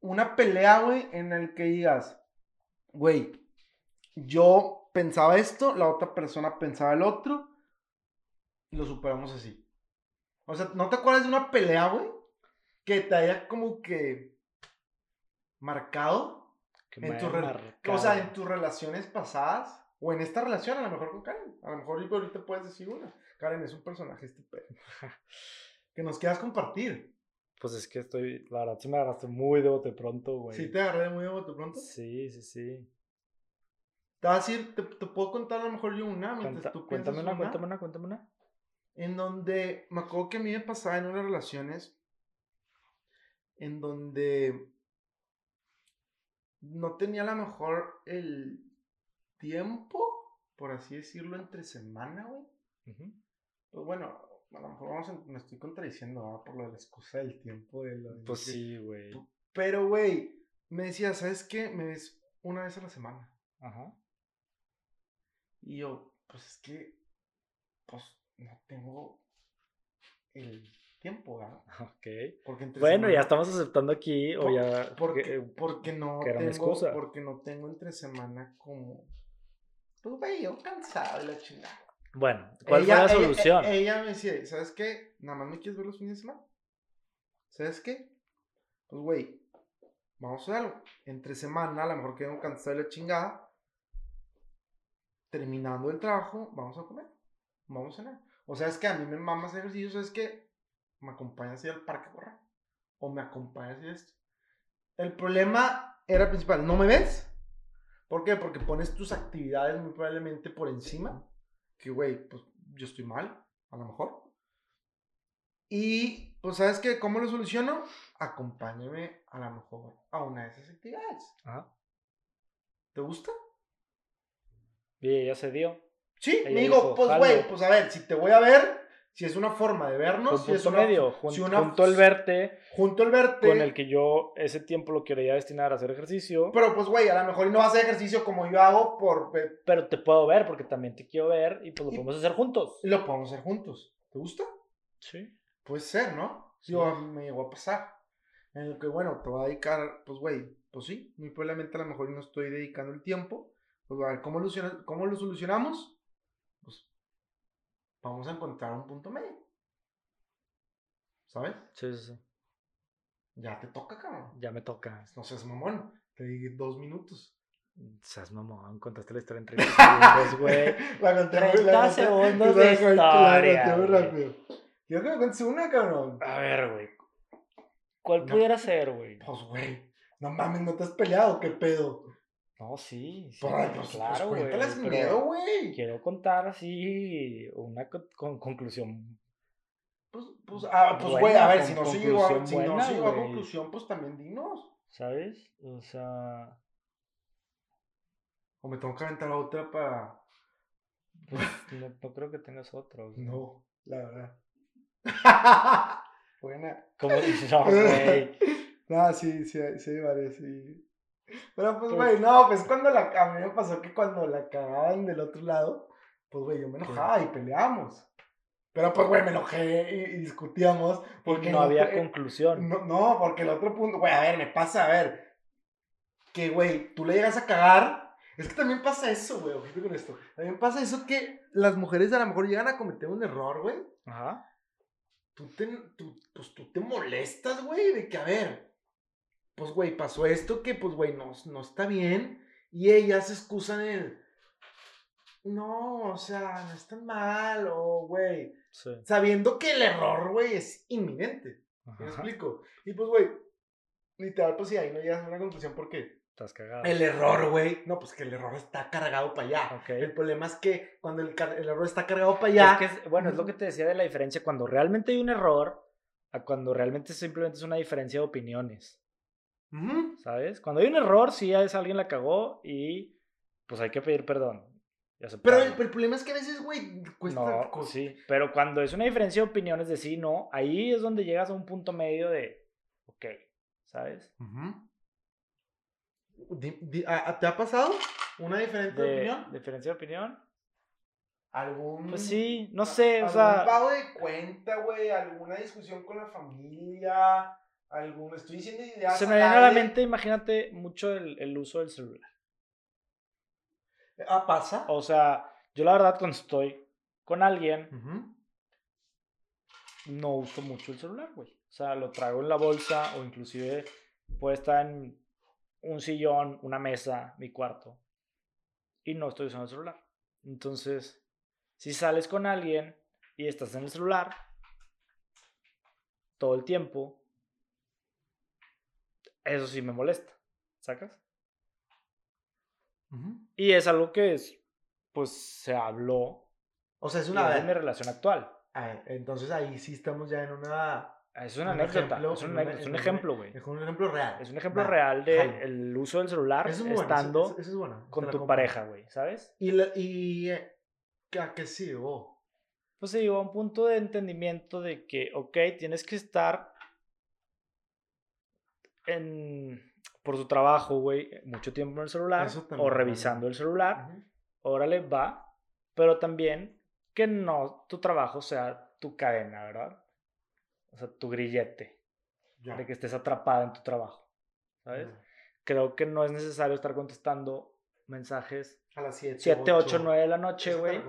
una pelea, güey, en el que digas, güey, yo pensaba esto, la otra persona pensaba el otro, y lo superamos así. O sea, ¿no te acuerdas de una pelea, güey? Que te haya como que marcado, en tu o sea, en tus relaciones pasadas, o en esta relación, a lo mejor con Karen. A lo mejor ahorita puedes decir una. Karen es un personaje estupendo. que nos quieras compartir. Pues es que estoy, la verdad, sí me agarraste muy de bote pronto, güey. ¿Sí te agarré muy de bote pronto? Sí, sí, sí. Te vas a decir, te, puedo contar a lo mejor yo una mientras tú Cuéntame una, cuéntame una, cuéntame una. En donde me acuerdo que a mí me pasaba en unas relaciones en donde no tenía a lo mejor el tiempo, por así decirlo, entre semana, güey. Pues bueno, a lo mejor vamos me estoy contradiciendo por la excusa del tiempo. De pues sí, güey. Pero, güey, me decía, ¿sabes qué? Me ves una vez a la semana. Ajá. Y yo, pues es que, pues no tengo el tiempo, ¿verdad? Ok. Porque bueno, ya estamos aceptando aquí, o ya. Porque, porque no tengo, porque no tengo entre semana como. Pues, güey, yo cansado de la chingada. Bueno, ¿cuál fue la solución? Ella, me decía, ¿sabes qué? Nada más me quieres ver los fines de semana. ¿Sabes qué? Pues, güey, vamos a hacerlo. Entre semana, a lo mejor quedo cansado de la chingada terminando el trabajo, vamos a comer, vamos a cenar. O sea, es que a mí me mama hacer ejercicios, es que me acompañas a ir al parque a correr, o me acompañas a hacer esto. El problema era principal, ¿no me ves? ¿Por qué? Porque pones tus actividades muy probablemente por encima, que güey, pues yo estoy mal, a lo mejor. Y, pues, ¿sabes qué? ¿Cómo lo soluciono? Acompáñame a lo mejor a una de esas actividades. ¿Te gusta? Y ella se dio. Sí, me dijo, pues güey, pues a ver, si te voy a ver, si es una forma de vernos, si es una, medio, junto el verte, junto el verte, con el que yo ese tiempo lo quería destinar a hacer ejercicio. Pero pues güey, a lo mejor no vas a hacer ejercicio como yo hago por... Pero te puedo ver porque también te quiero ver y pues lo podemos hacer juntos. Lo podemos hacer juntos. ¿Te gusta? Sí. Puede ser, ¿no? Sí. Yo me llegó a pasar. En el que, bueno, te voy a dedicar, pues güey, pues sí, muy probablemente a lo mejor no estoy dedicando el tiempo pues a ver, ¿cómo lo, ¿cómo lo solucionamos? Pues vamos a encontrar un punto medio. ¿Sabes? Sí, sí, sí. Ya te toca, cabrón. Ya me toca. No seas mamón. Te di dos minutos. Seas mamón, contaste la historia en 30 segundos, güey. la conté 30 segundos de historia. La conté muy rápido. Quiero que me cuentes una, cabrón. A ver, güey. ¿Cuál pudiera ser, güey? Pues, güey, no mames, ¿no te has peleado? ¿Qué pedo? No, sí. sí pues, pues, claro, güey. Miedo, güey. Quiero contar así una con conclusión. Pues, pues, ah, pues, güey, a ver, si no se llegó a, si no a conclusión, pues también dinos. ¿Sabes? O sea. O me tengo que aventar otra para. Pues no, no creo que tengas otra. No, la verdad. Buena. ¿Cómo dices? No, güey. no, sí, sí, sí hay varias, sí. Pero pues, güey, no, pues cuando la. A mí me pasó que cuando la cagaban del otro lado, pues, güey, yo me enojaba y peleamos. Pero pues, güey, me enojé y, discutíamos. Porque no había conclusión. No, no, porque el otro punto, güey, a ver, me pasa, a ver. Que, güey, tú le llegas a cagar. Es que también pasa eso, güey, ojito con esto. También pasa eso que las mujeres a lo mejor llegan a cometer un error, güey. Ajá. Tú te, tú, pues tú te molestas, güey, de que, a ver, pues, güey, pasó esto que, pues, güey, no, no está bien. Y ellas se excusan en el, no, o sea, no está mal, o, güey, Sabiendo que el error, güey, es inminente. ¿Me explico? Y pues, güey, literal, pues sí, ahí no llegas a una conclusión porque. Estás cagado. El error, güey. No, pues que el error está cargado para allá. El problema es que cuando el, el error está cargado para allá. Es que, bueno, es lo que te decía de la diferencia cuando realmente hay un error a cuando realmente simplemente es una diferencia de opiniones. ¿Sabes? Cuando hay un error, sí, es alguien la cagó y pues hay que pedir perdón. Pero el, problema es que a veces, güey, cuesta. No, sí. Pero cuando es una diferencia de opiniones de sí, no, ahí es donde llegas a un punto medio de. Ok, ¿sabes? ¿Te ha pasado una diferente de, opinión? ¿Diferencia de opinión? ¿Algún. Pues sí, no sé, o sea. ¿Algún pago de cuenta, güey? ¿Alguna discusión con la familia? ¿Algún. Estoy diciendo ideas. Se me viene a la mente, imagínate, mucho el, el uso del celular. Ah, pasa. O sea, yo la verdad cuando estoy con alguien, no uso mucho el celular, güey. O sea, lo traigo en la bolsa o inclusive puede estar en un sillón, una mesa, mi cuarto. Y no estoy usando el celular. Entonces, si sales con alguien y estás en el celular todo el tiempo, eso sí me molesta. ¿Sacas? Y es algo que es, pues se habló. O sea, es una. de mi relación actual. entonces ahí sí estamos ya en una. Es una anécdota, es un, ejemplo, güey. Es un ejemplo real. Es un ejemplo real de el uso del celular estando con tu pareja, güey, ¿sabes? Y, y eh, ¿a qué sí llegó? Pues se llegó a un punto de entendimiento de que, ok, tienes que estar en por su trabajo, güey, mucho tiempo en el celular o revisando el celular, órale, va, pero también que no tu trabajo sea tu cadena, ¿verdad? O sea, tu grillete, de que estés atrapada en tu trabajo, ¿sabes? Creo que no es necesario estar contestando mensajes a las 7, 7 8, 9 de la noche, güey.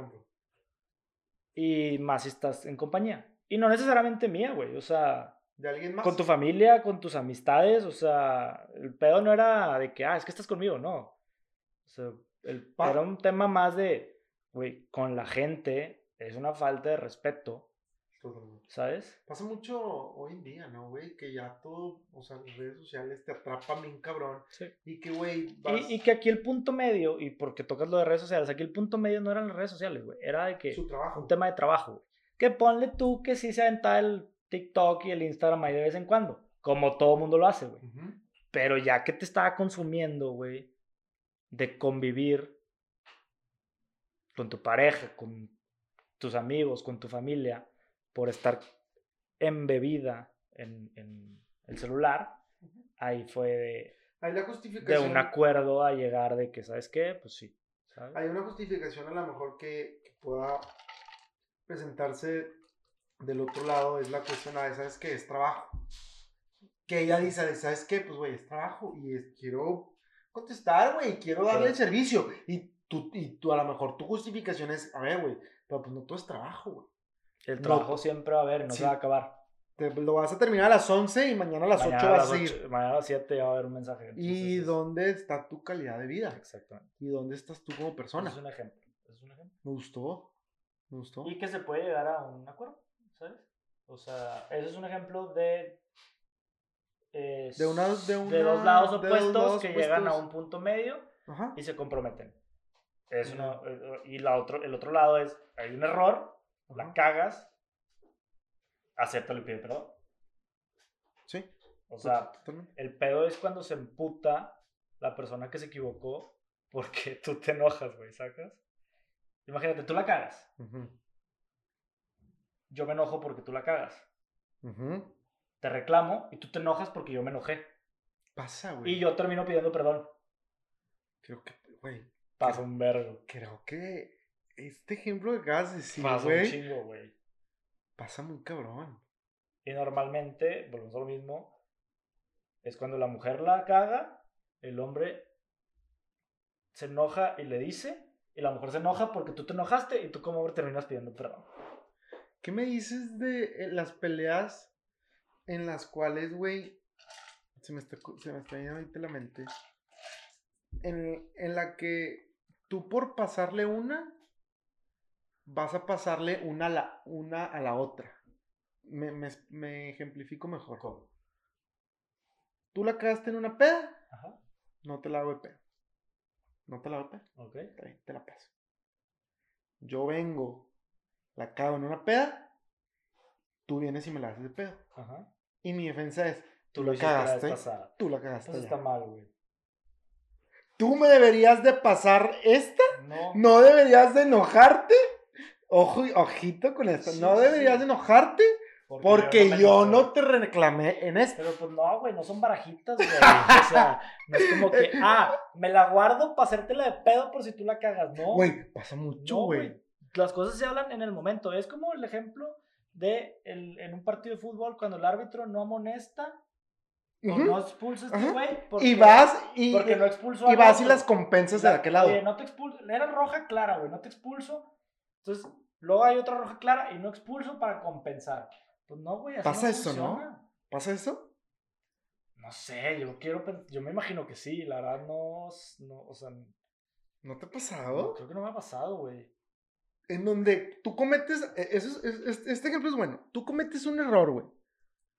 Y más si estás en compañía. Y no necesariamente mía, güey. O sea, ¿De alguien más? Con tu familia, con tus amistades, o sea, el pedo no era de que, ah, es que estás conmigo, no. O sea, el, era un tema más de, güey, con la gente es una falta de respeto. ¿Sabes? Pasa mucho hoy en día, ¿no, güey? Que ya todo, o sea, las redes sociales te atrapan bien cabrón. Sí. Y que, güey. Y, y, que aquí el punto medio, y porque tocas lo de redes sociales, aquí el punto medio no eran las redes sociales, güey. Era de que. Su trabajo. Un tema de trabajo, güey. Que ponle tú que sí se aventaba el TikTok y el Instagram ahí de vez en cuando, como todo mundo lo hace, güey. Pero ya que te estaba consumiendo, güey, de convivir con tu pareja, con tus amigos, con tu familia, por estar embebida en, en el celular, ahí fue de, la justificación, de un acuerdo a llegar de que, ¿sabes qué? Pues sí. Hay una justificación a lo mejor que, que pueda presentarse del otro lado es la cuestión, de, ¿sabes qué? Es trabajo. Que ella dice, ¿sabes qué? Pues, güey, es trabajo y es, quiero contestar, güey, quiero darle el servicio. Y tú, y tú, a lo mejor tu justificación es, a ver, güey, pero pues no todo es trabajo, güey. El trabajo siempre va a haber, no se va a acabar. Te, lo vas a terminar a las 11 y mañana a las 8 vas a ir. Mañana a las 7 va a haber un mensaje. ¿Y dónde está tu calidad de vida? Exactamente. ¿Y dónde estás tú como persona? Es un ejemplo. Es un ejemplo. Me gustó. Me gustó. Y que se puede llegar a un acuerdo. ¿Sabes? O sea, ese es un ejemplo de de, una, de, dos lados opuestos que llegan a un punto medio y se comprometen. Es eh, y la otro, el otro lado es, hay un error, la cagas, acepta el pide perdón. Sí. O sea, el pedo es cuando se emputa la persona que se equivocó porque tú te enojas, güey, ¿sacas? Imagínate, tú la cagas. Yo me enojo porque tú la cagas. Te reclamo y tú te enojas porque yo me enojé. Pasa, güey. Y yo termino pidiendo perdón. Creo que, güey. Pasa un vergo. Creo que este ejemplo que acabas de decir, Pasa un chingo, güey. Pasa muy cabrón. Y normalmente, volvemos a lo mismo, es cuando la mujer la caga, el hombre se enoja y le dice, y la mujer se enoja porque tú te enojaste y tú como hombre terminas pidiendo perdón. ¿Qué me dices de eh, las peleas en las cuales, güey, se me está, se me está yendo ahorita la mente, en, en la que tú por pasarle una, vas a pasarle una a la, una a la otra. Me, me, me ejemplifico mejor. ¿Cómo? Tú la cagaste en una peda, Ajá. no te la hago de pedo. No te la hago de pedo. Ok. Te, la paso. Yo vengo, la cago en una peda, tú vienes y me la haces de pedo. Ajá. Y mi defensa es, tú, la cagaste. Tú la cagaste. Eso está mal, güey. ¿Tú me deberías de pasar esta? No. ¿No deberías de enojarte? Ojo, ojito con esto. ¿No deberías de enojarte? Porque, yo, no, te reclamé en esto. Pero pues no, güey, no son barajitas, güey. o sea, no es como que, ah, me la guardo para hacértela de pedo por si tú la cagas. No. Güey, pasa mucho, güey. Las cosas se hablan en el momento. Es como el ejemplo de el, en un partido de fútbol cuando el árbitro no amonesta o no expulsa a este güey. Y vas y, porque no expulsó y vas y las compensas de aquel lado. Oye, no te expulso. Era roja clara, güey, no te expulso. Entonces, luego hay otra roja clara y no expulso para compensar. Pues no, güey, ¿Pasa eso, no? ¿Pasa eso? No sé, yo quiero, yo me imagino que sí, la verdad no, no o sea... ¿No te ha pasado? creo que no me ha pasado, güey en donde tú cometes, e, eso es, este ejemplo es bueno, tú cometes un error, güey.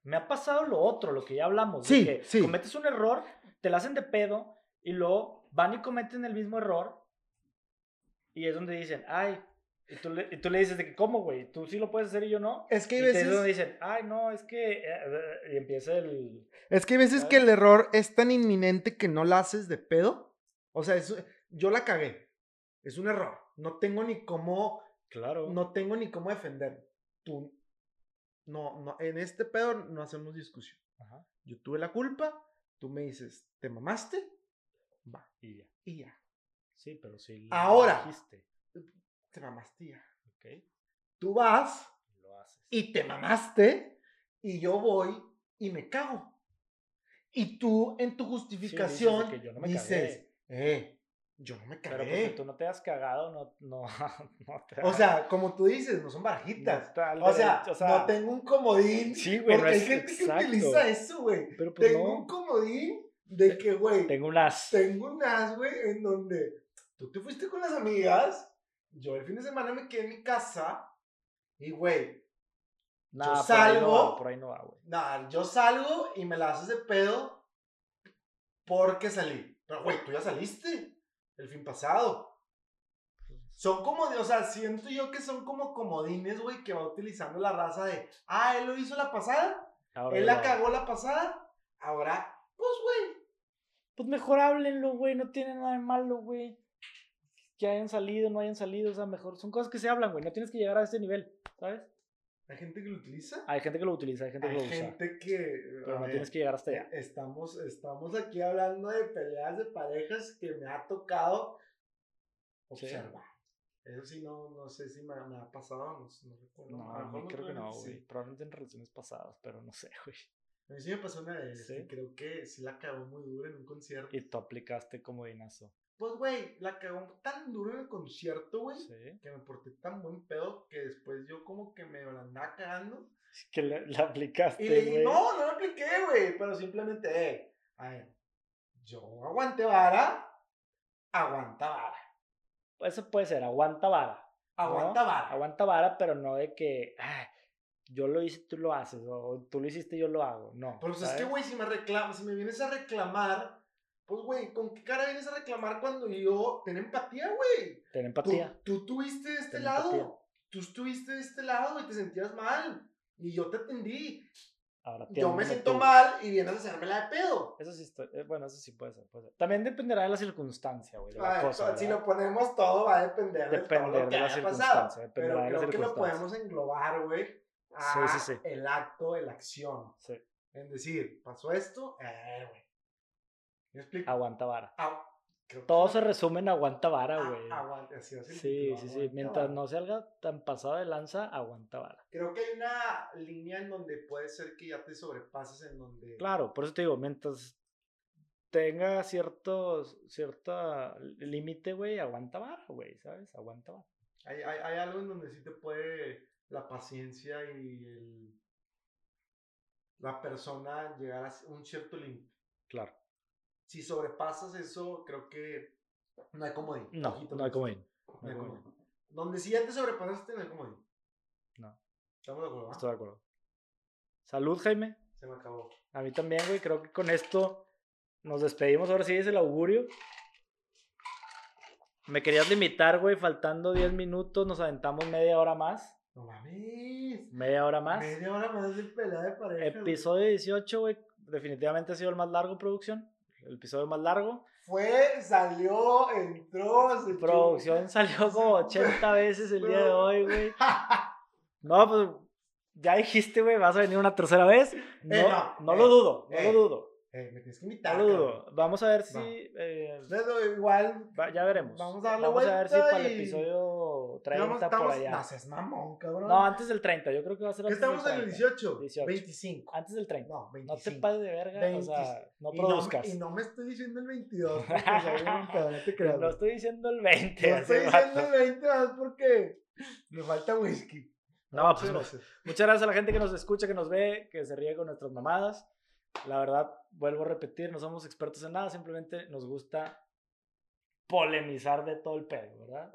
Me ha pasado lo otro, lo que ya hablamos. Sí, que sí. Cometes un error, te la hacen de pedo y luego van y cometen el mismo error y es donde dicen, ay, y tú le, y tú le dices de que, ¿cómo, güey? Tú sí lo puedes hacer y yo no. Es que hay y veces... Es donde dicen, ay, no, es que... Eh, y empieza el... Es que hay veces que el error es tan inminente que no la haces de pedo. O sea, yo la cagué. Es un error no tengo ni cómo. Claro. No tengo ni cómo defender. Tú. No, no, en este pedo no hacemos discusión. Ajá. Yo tuve la culpa, tú me dices, ¿te mamaste? Va. Y ya. Y ya. Sí, pero si Ahora. Dijiste. Te mamaste ya. Ok. Tú vas. Lo haces. Y te mamaste. Y yo voy y me cago. Y tú en tu justificación dices, eh, yo no me cagué. Pero porque tú no te has cagado, no, no, no te O sea, como tú dices, no son barajitas. o, sea, no tengo un comodín. Sí, güey. Porque hay gente que utiliza eso, güey. Pero pues tengo un comodín de que, güey. Tengo un as. Tengo un as, güey, en donde tú te fuiste con las amigas. Yo el fin de semana me quedé en mi casa. Y, güey. yo salgo. Por ahí no va, güey. Nah, yo salgo y me la haces de pedo porque salí. Pero, güey, tú ya saliste el fin pasado. Son como, o sea, siento yo que son como comodines, güey, que va utilizando la raza de, ah, él lo hizo la pasada, él la cagó la pasada, ahora, pues, güey. Pues mejor háblenlo, güey, no tiene nada de malo, güey. Que hayan salido, no hayan salido, o sea, mejor, son cosas que se hablan, güey, no tienes que llegar a ese nivel, ¿sabes? ¿Hay gente que lo utiliza? Hay gente que lo utiliza, hay gente que lo usa. Hay gente que... Pero no tienes que llegar hasta allá. Estamos, estamos aquí hablando de peleas de parejas que me ha tocado observar. Eso sí, no, no sé si me, ha pasado, no, no recuerdo. No, a mí creo que no, güey. Probablemente en relaciones pasadas, pero no sé, güey. A mí sí me pasó una vez, creo que sí la cagó muy duro en un concierto. Y tú aplicaste como dinazo. Pues, güey, la cagó tan duro en el concierto, güey, que me porté tan buen pedo que después yo como que me la andaba cagando. Que la, aplicaste, güey. No, no la apliqué, güey, pero simplemente, eh, ver, yo aguanté vara, aguanta vara. Eso puede ser, aguanta vara. Aguanta vara. Aguanta vara, pero no de que, yo lo hice, tú lo haces, o tú lo hiciste, yo lo hago. No. Pero pues es que, güey, si me reclamas, si me vienes a reclamar, pues, güey, ¿con qué cara vienes a reclamar cuando yo ten empatía, güey? Ten empatía. Tú, tuviste de este lado. Tú estuviste de este lado y te sentías mal. Y yo te atendí. Ahora, yo me siento mal y vienes a hacerme la de pedo. Eso sí, estoy, eh, bueno, eso sí puede ser, puede ser. También dependerá de la circunstancia, güey. si lo ponemos todo, va a depender, de, todo lo que haya pasado. Pero creo que lo podemos englobar, güey, a sí, sí, sí. el acto, la acción. Sí. En decir, pasó esto, eh, güey. ¿Me explico? Aguanta vara. Todo se resume en aguanta vara, ah, güey. aguanta, sí, sí, sí, sí. Mientras no salga tan pasado de lanza, aguanta vara. Creo que hay una línea en donde puede ser que ya te sobrepases, en donde... Claro, por eso te digo, mientras tenga cierto, cierto límite, güey, aguanta vara, güey, ¿sabes? Aguanta vara. Hay, hay, hay algo en donde sí te puede la paciencia y el, la persona llegar a un cierto límite. Claro si sobrepasas eso, creo que no hay comodín. No, no hay comodín. No hay comodín. Donde si ya te sobrepasaste, no hay comodín. No. ¿Estamos de acuerdo? Estoy de acuerdo. Salud, Jaime. Se me acabó. A mí también, güey. Creo que con esto nos despedimos. Ahora sí es el augurio. Me querías limitar, güey. Faltando 10 minutos, nos aventamos media hora más. No mames. Media hora más. Media hora más de pelea de pareja. Episodio 18, güey. Definitivamente ha sido el más largo, producción el episodio más largo. Fue, salió, entró, se Producción salió como 80 veces el día de hoy, güey. No, pues ya dijiste, güey, vas a venir una tercera vez. Eh, no, no, lo dudo, no lo dudo. Eh, me tienes que invitar. No lo dudo. Vamos a ver si. Eh, igual. ya veremos. Vamos a Vamos a ver si para el episodio 30 por allá. No seas mamón, cabrón. No, antes del 30. Yo creo que va a ser antes estamos en el 18? 25. Antes del 30. No, 25. No te pases de verga. O sea, no produzcas. Y no, me estoy diciendo el 22. no te creas. No estoy diciendo el 20. No estoy diciendo el 20 más porque me falta whisky. No, pues muchas gracias a la gente que nos escucha, que nos ve, que se ríe con nuestras mamadas. La verdad, vuelvo a repetir, no somos expertos en nada, simplemente nos gusta polemizar de todo el pedo, ¿verdad?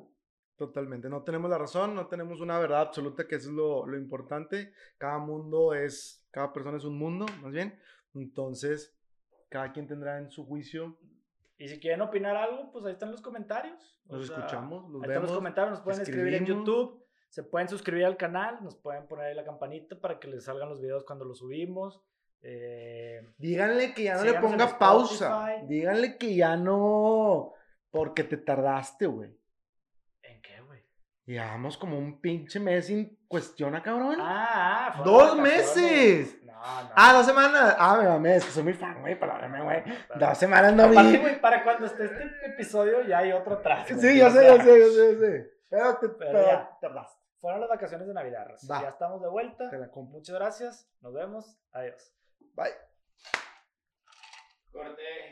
Totalmente, no tenemos la razón, no tenemos una verdad absoluta, que eso es lo, lo importante. Cada mundo es, cada persona es un mundo, más bien. Entonces, cada quien tendrá en su juicio. Y si quieren opinar algo, pues ahí están los comentarios. Nos escuchamos, los ahí están los comentarios, nos pueden escribir en YouTube, se pueden suscribir al canal, nos pueden poner ahí la campanita para que les salgan los videos cuando los subimos. Eh, díganle que ya no le ponga pausa. Díganle que ya no. Porque te tardaste, güey. ¿En qué, güey? Llevamos como un pinche mes sin cuestiona, cabrón. Ah, ah ¡Dos meses! No, no. Ah, dos semanas. Ah, me mamé, es que soy muy fan, güey, perdóname, güey. Dos semanas no vi. güey, para cuando esté este episodio ya hay otro atrás. Sí, yo sé, yo sé, yo sé, yo sé. Pero te tardaste. Fueron las vacaciones de Navidad, Ya estamos de vuelta. Muchas gracias. Nos vemos. Adiós. Bye. Corte.